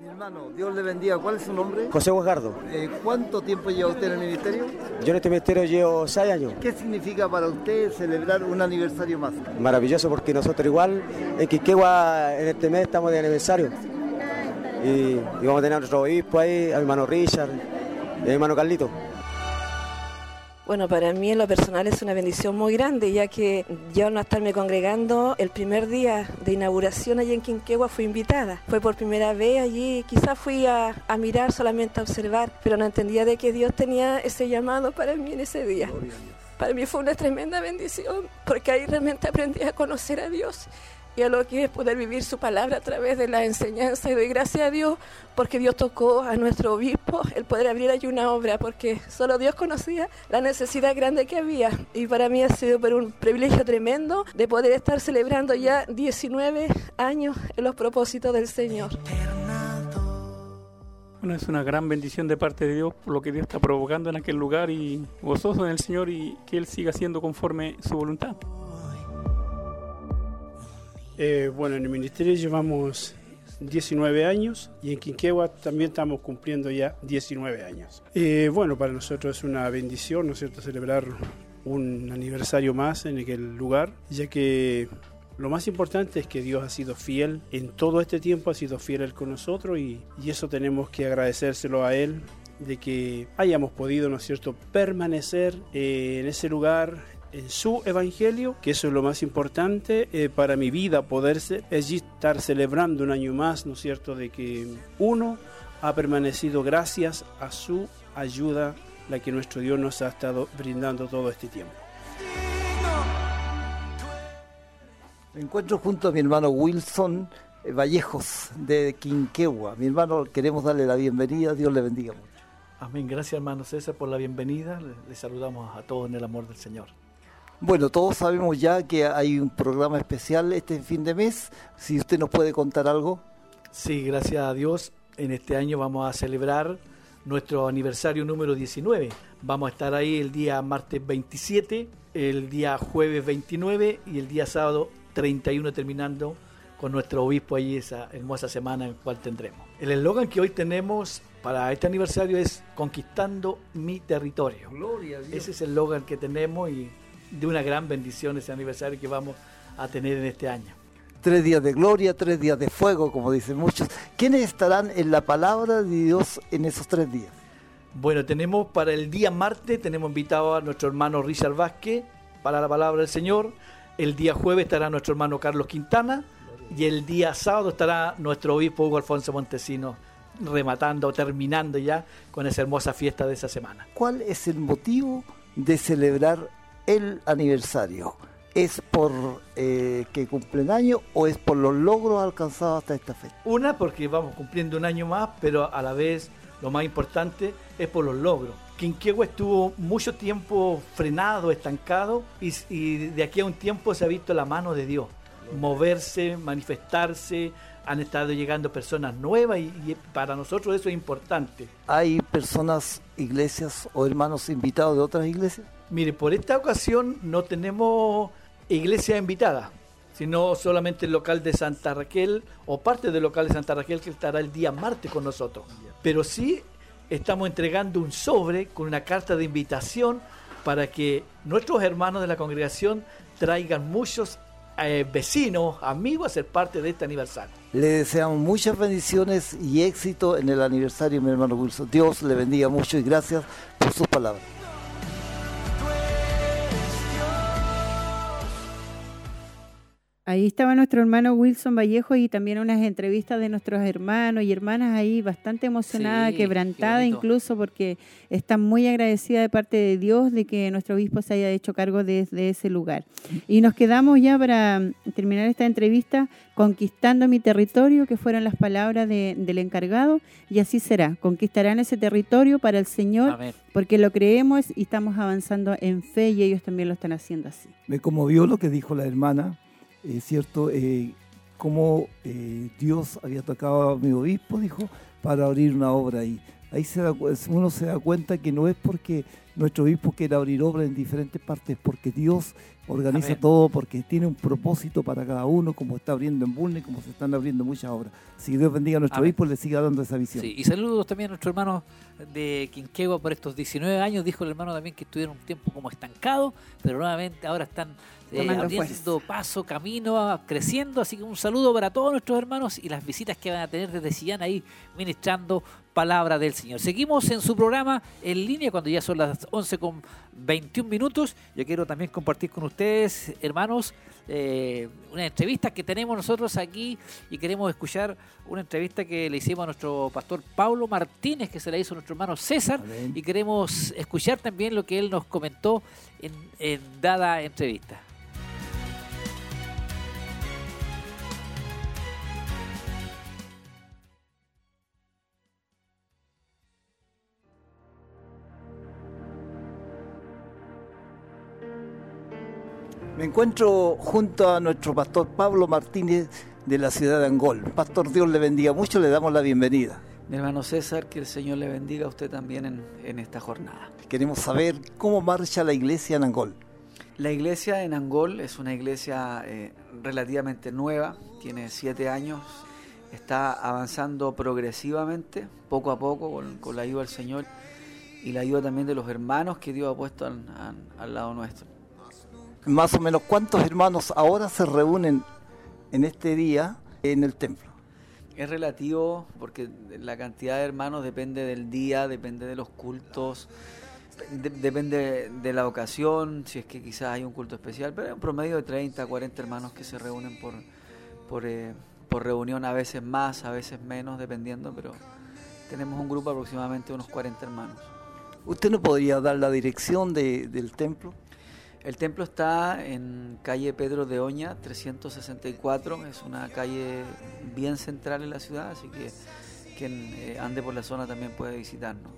Mi hermano, Dios le bendiga. ¿Cuál es su nombre? José Guajardo. Eh, ¿Cuánto tiempo lleva usted en el ministerio? Yo en este ministerio llevo seis años. ¿Qué significa para usted celebrar un aniversario más? Maravilloso porque nosotros igual en Quiquegua en este mes estamos de aniversario. Y, y vamos a tener a nuestro obispo ahí, a mi hermano Richard, y a mi hermano Carlito. Bueno, para mí en lo personal es una bendición muy grande, ya que yo al no estarme congregando, el primer día de inauguración allí en Quinquegua fui invitada. Fue por primera vez allí, quizás fui a, a mirar, solamente a observar, pero no entendía de que Dios tenía ese llamado para mí en ese día. Para mí fue una tremenda bendición, porque ahí realmente aprendí a conocer a Dios y a lo que es poder vivir su palabra a través de la enseñanza. Y doy gracias a Dios porque Dios tocó a nuestro obispo el poder abrir allí una obra, porque solo Dios conocía la necesidad grande que había. Y para mí ha sido un privilegio tremendo de poder estar celebrando ya 19 años en los propósitos del Señor. Bueno, es una gran bendición de parte de Dios por lo que Dios está provocando en aquel lugar y gozoso en el Señor y que Él siga siendo conforme su voluntad. Eh, bueno, en el ministerio llevamos 19 años y en Quinquegua también estamos cumpliendo ya 19 años. Eh, bueno, para nosotros es una bendición, ¿no es cierto?, celebrar un aniversario más en aquel lugar, ya que lo más importante es que Dios ha sido fiel en todo este tiempo, ha sido fiel con nosotros y, y eso tenemos que agradecérselo a Él de que hayamos podido, ¿no es cierto?, permanecer eh, en ese lugar, en su evangelio, que eso es lo más importante eh, para mi vida, poderse allí estar celebrando un año más, ¿no es cierto?, de que uno ha permanecido gracias a su ayuda, la que nuestro Dios nos ha estado brindando todo este tiempo. Me encuentro junto a mi hermano Wilson eh, Vallejos de Quinquegua. Mi hermano, queremos darle la bienvenida, Dios le bendiga mucho. Amén. Gracias, hermano César, por la bienvenida. Le saludamos a todos en el amor del Señor. Bueno, todos sabemos ya que hay un programa especial este fin de mes. Si usted nos puede contar algo. Sí, gracias a Dios. En este año vamos a celebrar nuestro aniversario número 19. Vamos a estar ahí el día martes 27, el día jueves 29 y el día sábado 31 terminando con nuestro obispo allí esa hermosa semana en cual tendremos. El eslogan que hoy tenemos para este aniversario es Conquistando mi territorio. Gloria a Dios. Ese es el eslogan que tenemos y de una gran bendición ese aniversario que vamos a tener en este año. Tres días de gloria, tres días de fuego, como dicen muchos. ¿Quiénes estarán en la palabra de Dios en esos tres días? Bueno, tenemos para el día martes, tenemos invitado a nuestro hermano Richard Vázquez para la palabra del Señor. El día jueves estará nuestro hermano Carlos Quintana. Y el día sábado estará nuestro obispo Hugo Alfonso Montesino rematando, terminando ya con esa hermosa fiesta de esa semana. ¿Cuál es el motivo de celebrar el aniversario? ¿Es por eh, que cumplen año o es por los logros alcanzados hasta esta fecha? Una, porque vamos cumpliendo un año más, pero a la vez lo más importante es por los logros. Quinquegua estuvo mucho tiempo frenado, estancado, y, y de aquí a un tiempo se ha visto la mano de Dios moverse, manifestarse, han estado llegando personas nuevas y, y, para nosotros eso es importante. ¿Hay personas, iglesias o hermanos invitados de otras iglesias? Mire, por esta ocasión no tenemos iglesia invitada, sino solamente el local de Santa Raquel o parte del local de Santa Raquel que estará el día martes con nosotros. Pero sí estamos entregando un sobre con una carta de invitación para que nuestros hermanos de la congregación traigan muchos eh, vecinos, amigos a ser parte de este aniversario. Le deseamos muchas bendiciones y éxito en el aniversario, mi hermano Wilson. Dios le bendiga mucho y gracias por sus palabras. Ahí estaba nuestro hermano Wilson Vallejo y también unas entrevistas de nuestros hermanos y hermanas ahí bastante emocionada, Sí, quebrantada incluso porque están muy agradecida de parte de Dios de que nuestro obispo se haya hecho cargo de, de ese lugar. Y nos quedamos ya para terminar esta entrevista conquistando mi territorio, que fueron las palabras de- del encargado, y así será. Conquistarán ese territorio para el Señor, porque lo creemos y estamos avanzando en fe y ellos también lo están haciendo así. Me conmovió lo que dijo la hermana, es cierto, eh, cómo eh, Dios había tocado a mi obispo, dijo, para abrir una obra ahí. Ahí se da uno se da cuenta que no es porque nuestro obispo quiera abrir obras en diferentes partes, porque Dios organiza Amén. todo, porque tiene un propósito para cada uno, como está abriendo en Bulne, como se están abriendo muchas obras. Así que Dios bendiga a nuestro Amén. obispo y le siga dando esa visión. Sí, y saludos también a nuestros hermanos de Quinquegua por estos 19 años. Dijo el hermano también que estuvieron un tiempo como estancados, pero nuevamente ahora están eh, abriendo paso, camino, creciendo. Así que un saludo para todos nuestros hermanos y las visitas que van a tener desde Sillán ahí ministrando palabra del Señor. Seguimos en su programa en línea cuando ya son las 11 con 21 minutos. Yo quiero también compartir con ustedes, hermanos, eh, una entrevista que tenemos nosotros aquí y queremos escuchar una entrevista que le hicimos a nuestro pastor Pablo Martínez, que se la hizo a nuestro hermano César, y queremos escuchar también lo que él nos comentó en, en dada entrevista. Me encuentro junto a nuestro pastor Pablo Martínez de la ciudad de Angol. Pastor, Dios le bendiga mucho, le damos la bienvenida. Mi hermano César, que el Señor le bendiga a usted también en, en esta jornada. Queremos saber cómo marcha la iglesia en Angol. La iglesia en Angol es una iglesia eh, relativamente nueva, tiene siete años. está avanzando progresivamente, poco a poco, con, con la ayuda del Señor y la ayuda también de los hermanos que Dios ha puesto al, al- al lado nuestro. Más o menos, ¿cuántos hermanos ahora se reúnen en este día en el templo? Es relativo porque la cantidad de hermanos depende del día, depende de los cultos, de- depende de la ocasión, si es que quizás hay un culto especial, pero hay un promedio de 30, 40 hermanos que se reúnen por, por, eh, por reunión, a veces más, a veces menos, dependiendo, pero tenemos un grupo aproximadamente de unos 40 hermanos. ¿Usted no podría dar la dirección de- del templo? El templo está en calle Pedro de Oña, 364. Es una calle bien central en la ciudad, así que quien eh, ande por la zona también puede visitarnos.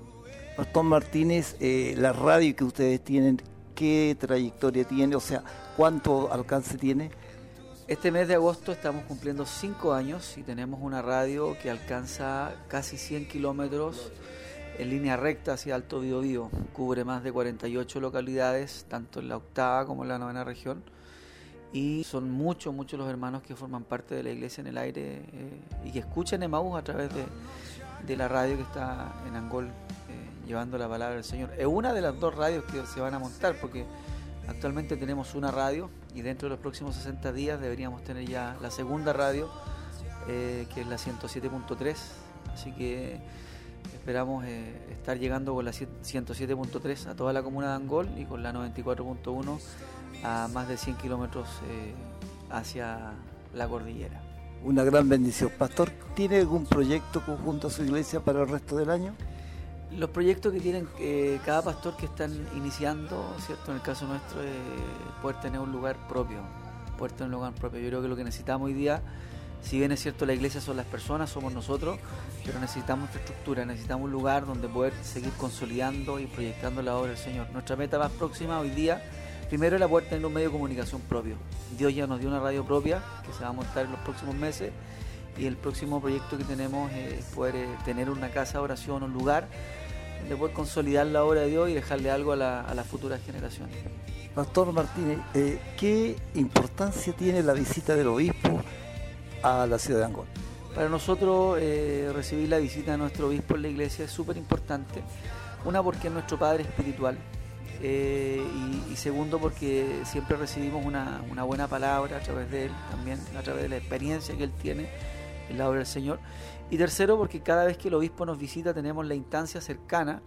Pastor Martínez, eh, la radio que ustedes tienen, ¿qué trayectoria tiene? O sea, ¿cuánto alcance tiene? Este mes de agosto estamos cumpliendo cinco años y tenemos una radio que alcanza casi 100 kilómetros en línea recta hacia Alto Biobío. Cubre más de 48 localidades, tanto en la octava como en la novena región. Y son muchos, muchos los hermanos que forman parte de la iglesia en el aire eh, y que escuchan Emaús a través de, de la radio que está en Angol eh, llevando la palabra del Señor. Es una de las dos radios que se van a montar porque actualmente tenemos una radio y dentro de los próximos 60 días deberíamos tener ya la segunda radio eh, que es la 107.3. Así que esperamos eh, estar llegando con la 107.3 a toda la comuna de Angol y con la 94.1 a más de 100 kilómetros eh, hacia la cordillera. Una gran bendición. Pastor, ¿tiene algún proyecto conjunto a su iglesia para el resto del año? Los proyectos que tienen eh, cada pastor que están iniciando, ¿cierto? En el caso nuestro, es poder tener un lugar propio, poder tener un lugar propio. Yo creo que lo que necesitamos hoy día, si bien es cierto la iglesia son las personas, somos nosotros, pero necesitamos infraestructura, necesitamos un lugar donde poder seguir consolidando y proyectando la obra del Señor. Nuestra meta más próxima hoy día, primero era poder tener un medio de comunicación propio. Dios ya nos dio una radio propia que se va a montar en los próximos meses y el próximo proyecto que tenemos es poder eh, tener una casa de oración, un lugar donde poder consolidar la obra de Dios y dejarle algo a, la- las futuras generaciones. Pastor Martínez, eh, ¿qué importancia tiene la visita del obispo a la ciudad de Angol? Para nosotros eh, recibir la visita de nuestro obispo en la iglesia es súper importante. Una porque es nuestro padre espiritual eh, y, segundo porque siempre recibimos una, buena palabra a través de él, también a través de la experiencia que él tiene en la obra del Señor. Y tercero porque cada vez que el obispo nos visita tenemos la instancia cercana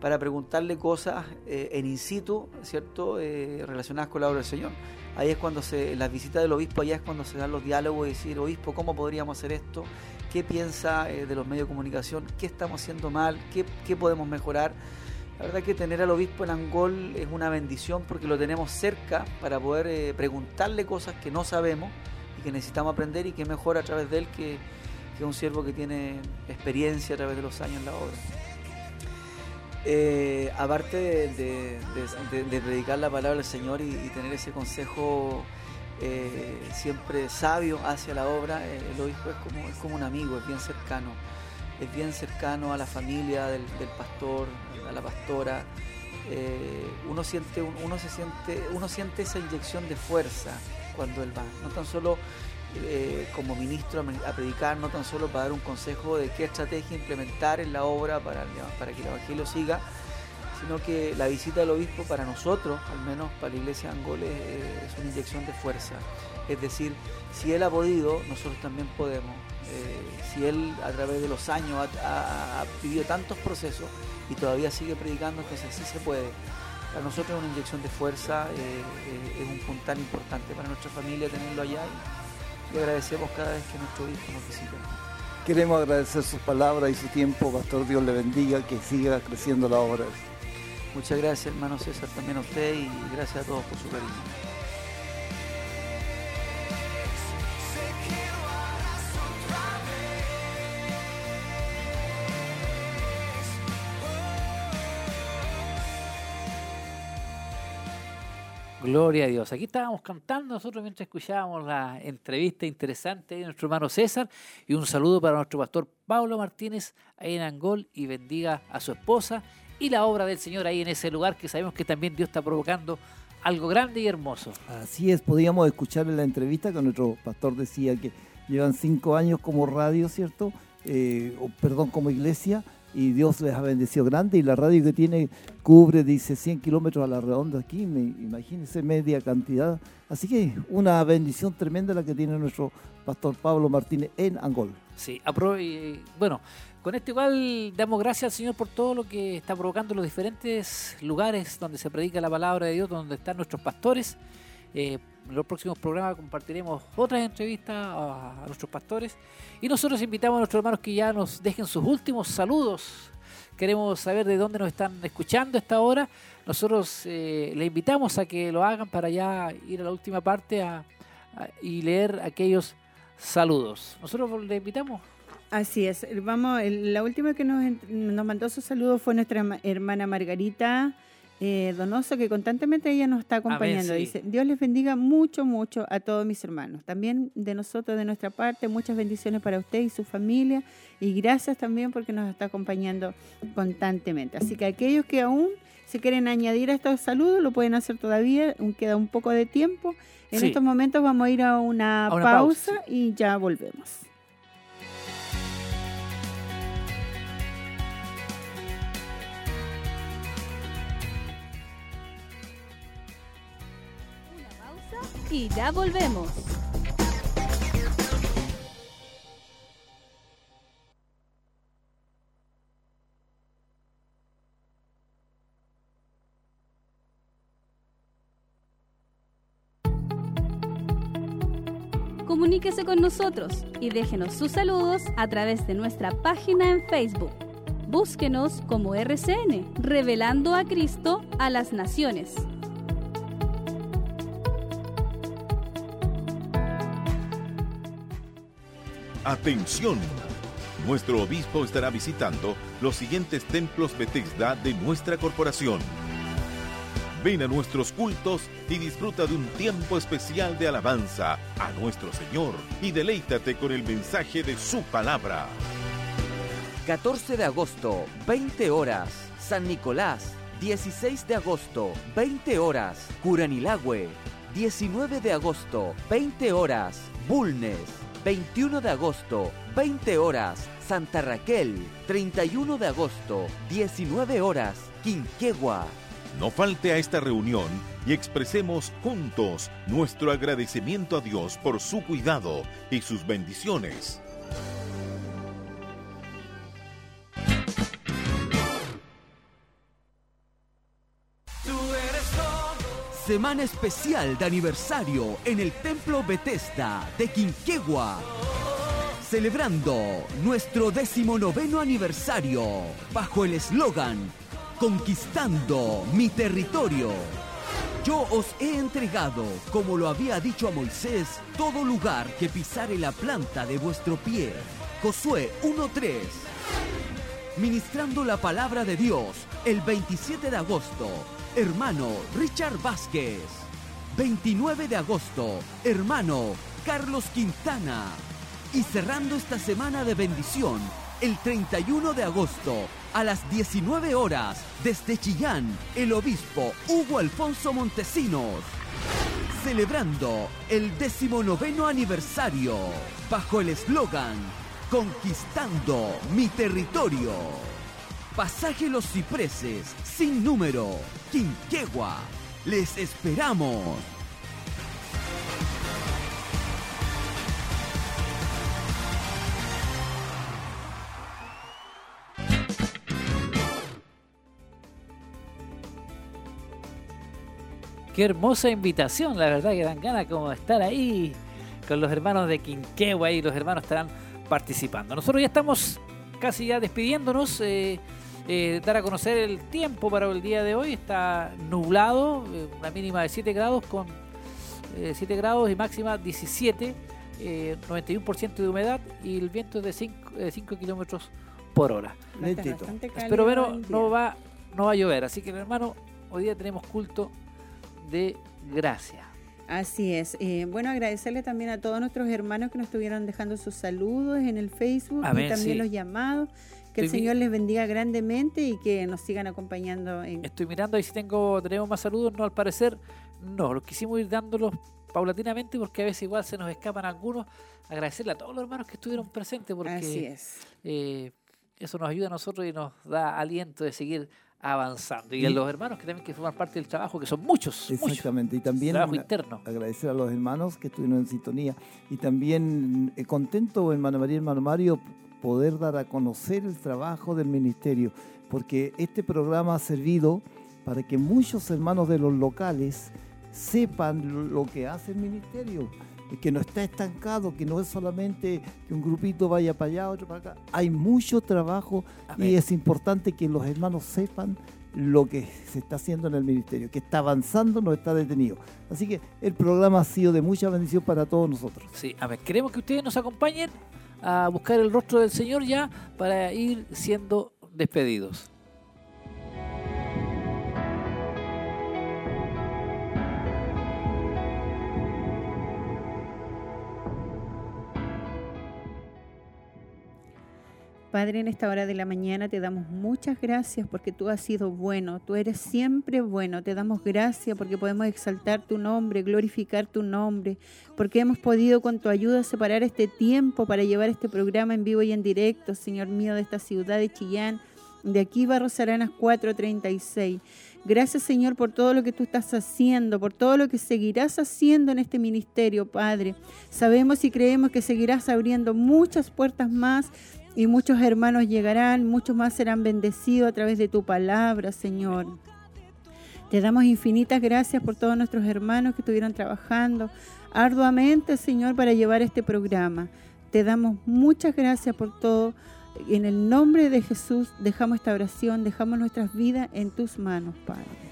para preguntarle cosas eh, en in situ, ¿cierto?, relacionadas con la obra del Señor. Ahí es cuando se, las visitas del obispo, allá es cuando se dan los diálogos y decir, obispo, ¿cómo podríamos hacer esto? ¿Qué piensa eh, de los medios de comunicación? ¿Qué estamos haciendo mal? ¿Qué, qué podemos mejorar? La verdad que tener al obispo en Angol es una bendición porque lo tenemos cerca para poder eh, preguntarle cosas que no sabemos y que necesitamos aprender y que mejor a través de él que, que un siervo que tiene experiencia a través de los años en la obra. Eh, aparte de, predicar la palabra del Señor y, tener ese consejo eh, siempre sabio hacia la obra, eh, el obispo es como, es como un amigo, es bien cercano, es bien cercano a la familia del, pastor, a la pastora. Uno siente, un- uno se siente, uno siente esa inyección de fuerza cuando él va, no tan solo eh, como ministro a predicar, no tan solo para dar un consejo de qué estrategia implementar en la obra para, para que el Evangelio siga, sino que la visita del obispo para nosotros, al menos para la iglesia de es, una inyección de fuerza. Es decir, si él ha podido, nosotros también podemos. Eh, si él a través de los años ha, vivido tantos procesos y todavía sigue predicando, entonces sí se puede. Para nosotros es una inyección de fuerza, eh, es un puntal importante para nuestra familia tenerlo allá y agradecemos cada vez que nuestro obispo nos visita. Queremos agradecer sus palabras y su tiempo, Pastor. Dios le bendiga, que siga creciendo la obra. Muchas gracias, hermano César, también a usted y gracias a todos por su cariño. Gloria a Dios. Aquí estábamos cantando nosotros mientras escuchábamos la entrevista interesante de nuestro hermano César y un saludo para nuestro pastor Pablo Martínez ahí en Angol y bendiga a su esposa y la obra del Señor ahí en ese lugar que sabemos que también Dios está provocando algo grande y hermoso. Así es, podíamos escuchar en la entrevista que nuestro pastor decía que llevan cinco años como radio, ¿cierto? Eh, o, perdón, como iglesia, y Dios les ha bendecido grande, y la radio que tiene cubre, dice, 100 kilómetros a la redonda aquí, me, imagínense media cantidad. Así que una bendición tremenda la que tiene nuestro pastor Pablo Martínez en Angol. Sí, bueno, con esto igual damos gracias al Señor por todo lo que está provocando en los diferentes lugares donde se predica la palabra de Dios, donde están nuestros pastores. Eh, en los próximos programas compartiremos otras entrevistas a, nuestros pastores y nosotros invitamos a nuestros hermanos que ya nos dejen sus últimos saludos. Queremos saber de dónde nos están escuchando esta hora. Nosotros eh, le invitamos a que lo hagan para ya ir a la última parte y leer aquellos saludos. Nosotros le invitamos. Así es. Vamos, la última que nos, mandó su saludo fue nuestra ma- hermana Margarita eh, Donoso, que constantemente ella nos está acompañando. sí. Dice, Dios les bendiga mucho, mucho a todos mis hermanos. También de nosotros, de nuestra parte, muchas bendiciones para usted y su familia. Y gracias también porque nos está acompañando constantemente. Así que aquellos que aún se quieren añadir a estos saludos, lo pueden hacer todavía. Aún queda un poco de tiempo. En Sí. estos momentos vamos a ir a una, A una pausa, pausa, y ya volvemos. Y ya volvemos. Comuníquese con nosotros y déjenos sus saludos a través de nuestra página en Facebook. Búsquenos como RCN, revelando a Cristo a las naciones. Atención. Nuestro obispo estará visitando los siguientes templos Bethesda de nuestra corporación. Ven a nuestros cultos y disfruta de un tiempo especial de alabanza a nuestro Señor y deleítate con el mensaje de su palabra. 14 de agosto, 20 horas. San Nicolás, 16 de agosto, 20 horas. Curanilagüe, 19 de agosto, 20 horas. Bulnes, 21 de agosto, 20 horas. Santa Raquel, 31 de agosto, 19 horas. Quinquegua. No falte a esta reunión y expresemos juntos nuestro agradecimiento a Dios por su cuidado y sus bendiciones. Semana especial de aniversario en el Templo Bethesda de Quinquegua. Celebrando nuestro decimonoveno aniversario bajo el eslogan Conquistando mi territorio. Yo os he entregado, como lo había dicho a Moisés, todo lugar que pisare la planta de vuestro pie. Josué 1.3. Ministrando la palabra de Dios el 27 de agosto, hermano Richard Vázquez. 29 de agosto, hermano Carlos Quintana. Y cerrando esta semana de bendición, el 31 de agosto, a las 19 horas, desde Chillán, el obispo Hugo Alfonso Montesinos. Celebrando el decimonoveno aniversario, bajo el eslogan Conquistando mi territorio. Pasaje Los Cipreses, sin número, Quinquegua. Les esperamos. Qué hermosa invitación, la verdad que dan ganas como de estar ahí con los hermanos de Quinquegua y los hermanos estarán participando. Nosotros ya estamos casi ya despidiéndonos. eh, eh, dar a conocer el tiempo para el día de hoy. Está nublado, eh, una mínima de 7 grados con eh, 7 grados y máxima 17, eh, 91% de humedad y el viento es de 5, 5 kilómetros por hora. Cálido Pero bueno, no va, no va a llover, así que hermano, hoy día tenemos culto de gracia. Así es. Eh, bueno, agradecerle también a todos nuestros hermanos que nos estuvieron dejando sus saludos en el Facebook Amén, y también sí. los llamados. Que el Estoy Señor les bendiga grandemente y que nos sigan acompañando en Estoy mirando ahí si tengo, tenemos más saludos, no al parecer, no, los quisimos ir dándolos paulatinamente porque a veces igual se nos escapan algunos. Agradecerle a todos los hermanos que estuvieron presentes porque Así es. eh, eso nos ayuda a nosotros y nos da aliento de seguir avanzando. Y a los hermanos que también que forman parte del trabajo, que son muchos, muchos. Exactamente, y también Trabajo una- interno. agradecer a los hermanos que estuvieron en sintonía y también eh, contento, hermano María y hermano Mario, poder dar a conocer el trabajo del ministerio, porque este programa ha servido para que muchos hermanos de los locales sepan lo que hace el ministerio, que no está estancado, que no es solamente que un grupito vaya para allá, otro para acá. Hay mucho trabajo y es importante que los hermanos sepan lo que se está haciendo en el ministerio, que está avanzando, no está detenido. Así que el programa ha sido de mucha bendición para todos nosotros. Sí, a ver, queremos que ustedes nos acompañen a buscar el rostro del Señor ya para ir siendo despedidos. Padre, en esta hora de la mañana te damos muchas gracias porque tú has sido bueno, tú eres siempre bueno. Te damos gracias porque podemos exaltar tu nombre, glorificar tu nombre, porque hemos podido con tu ayuda separar este tiempo para llevar este programa en vivo y en directo, Señor mío, de esta ciudad de Chillán, de aquí Barros Aranas 436. Gracias Señor por todo lo que tú estás haciendo, por todo lo que seguirás haciendo en este ministerio, Padre. Sabemos y creemos que seguirás abriendo muchas puertas más y muchos hermanos llegarán, muchos más serán bendecidos a través de tu palabra, Señor. Te damos infinitas gracias por todos nuestros hermanos que estuvieron trabajando arduamente, Señor, para llevar este programa. Te damos muchas gracias por todo. En el nombre de Jesús dejamos esta oración, dejamos nuestras vidas en tus manos, Padre.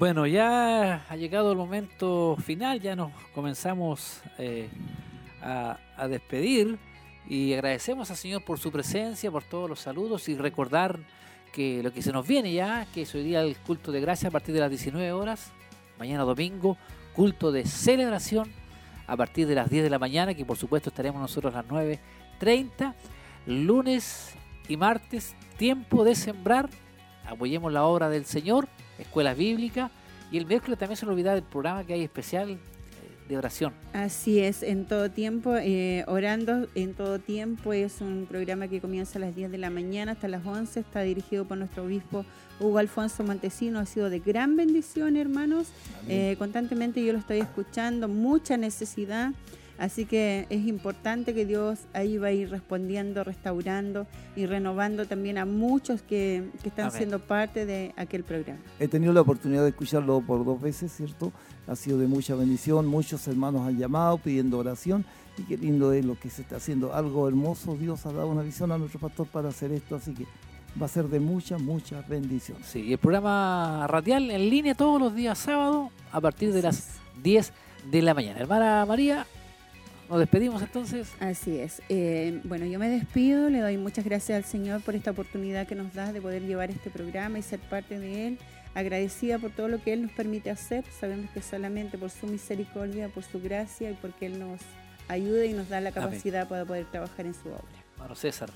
Bueno, ya ha llegado el momento final, ya nos comenzamos eh, a, a despedir y agradecemos al Señor por su presencia, por todos los saludos y recordar que lo que se nos viene ya, que es hoy día el culto de gracia a partir de las 19 horas, mañana domingo, culto de celebración a partir de las 10 de la mañana, que por supuesto estaremos nosotros a las 9.30, lunes y martes, tiempo de sembrar, apoyemos la obra del Señor, escuela bíblica, y el miércoles también se nos olvida del programa que hay especial eh, de oración. Así es, en todo tiempo, eh, orando en todo tiempo, es un programa que comienza a las 10 de la mañana hasta las 11, está dirigido por nuestro obispo Hugo Alfonso Montesino, ha sido de gran bendición, hermanos, Eh, constantemente yo lo estoy escuchando, mucha necesidad, así que es importante que Dios ahí va a ir respondiendo, restaurando y renovando también a muchos que, que están Amén. siendo parte de aquel programa. He tenido la oportunidad de escucharlo por dos veces, ¿cierto? Ha sido de mucha bendición, muchos hermanos han llamado pidiendo oración y qué lindo es lo que se está haciendo, algo hermoso, Dios ha dado una visión a nuestro pastor para hacer esto, así que va a ser de mucha, mucha bendición. Sí, y el programa radial en línea todos los días sábado a partir de las 10 de la mañana. Hermana María, nos despedimos entonces. Así es. Eh, bueno, yo me despido, le doy muchas gracias al Señor por esta oportunidad que nos da de poder llevar este programa y ser parte de él. Agradecida por todo lo que Él nos permite hacer. Sabemos que solamente por su misericordia, por su gracia y porque Él nos ayuda y nos da la Amén. capacidad para poder trabajar en su obra. Hermano César.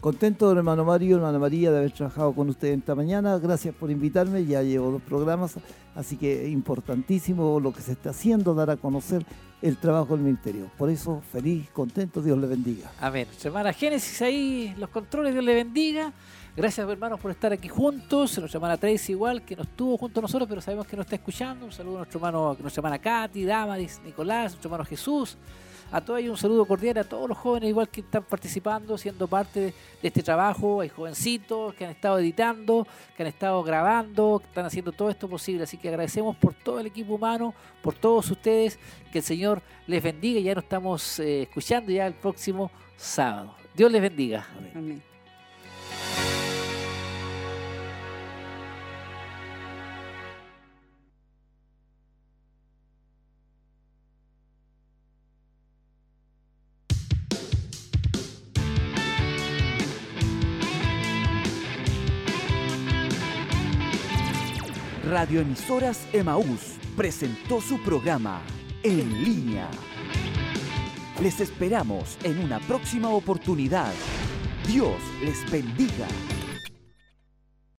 Contento, hermano Mario, hermana María, de haber trabajado con usted esta mañana. Gracias por invitarme. Ya llevo dos programas, así que importantísimo lo que se está haciendo, dar a conocer el trabajo del ministerio. Por eso, feliz, contento, Dios le bendiga. Amén. Hermana Génesis ahí, los controles, Dios le bendiga. Gracias hermanos por estar aquí juntos. Nuestra hermana Tracy igual, que no estuvo junto a nosotros, pero sabemos que nos está escuchando. Un saludo a nuestro hermano, nuestra hermana Katy, Damaris, Nicolás, nuestro hermano Jesús. A todos ellos un saludo cordial, a todos los jóvenes igual que están participando, siendo parte de, este trabajo. Hay jovencitos que han estado editando, que han estado grabando, que están haciendo todo esto posible. Así que agradecemos por todo el equipo humano, por todos ustedes. Que el Señor les bendiga. Ya nos estamos eh, escuchando ya el próximo sábado. Dios les bendiga. Amén. Radioemisoras Emaús presentó su programa En Línea. Les esperamos en una próxima oportunidad. Dios les bendiga.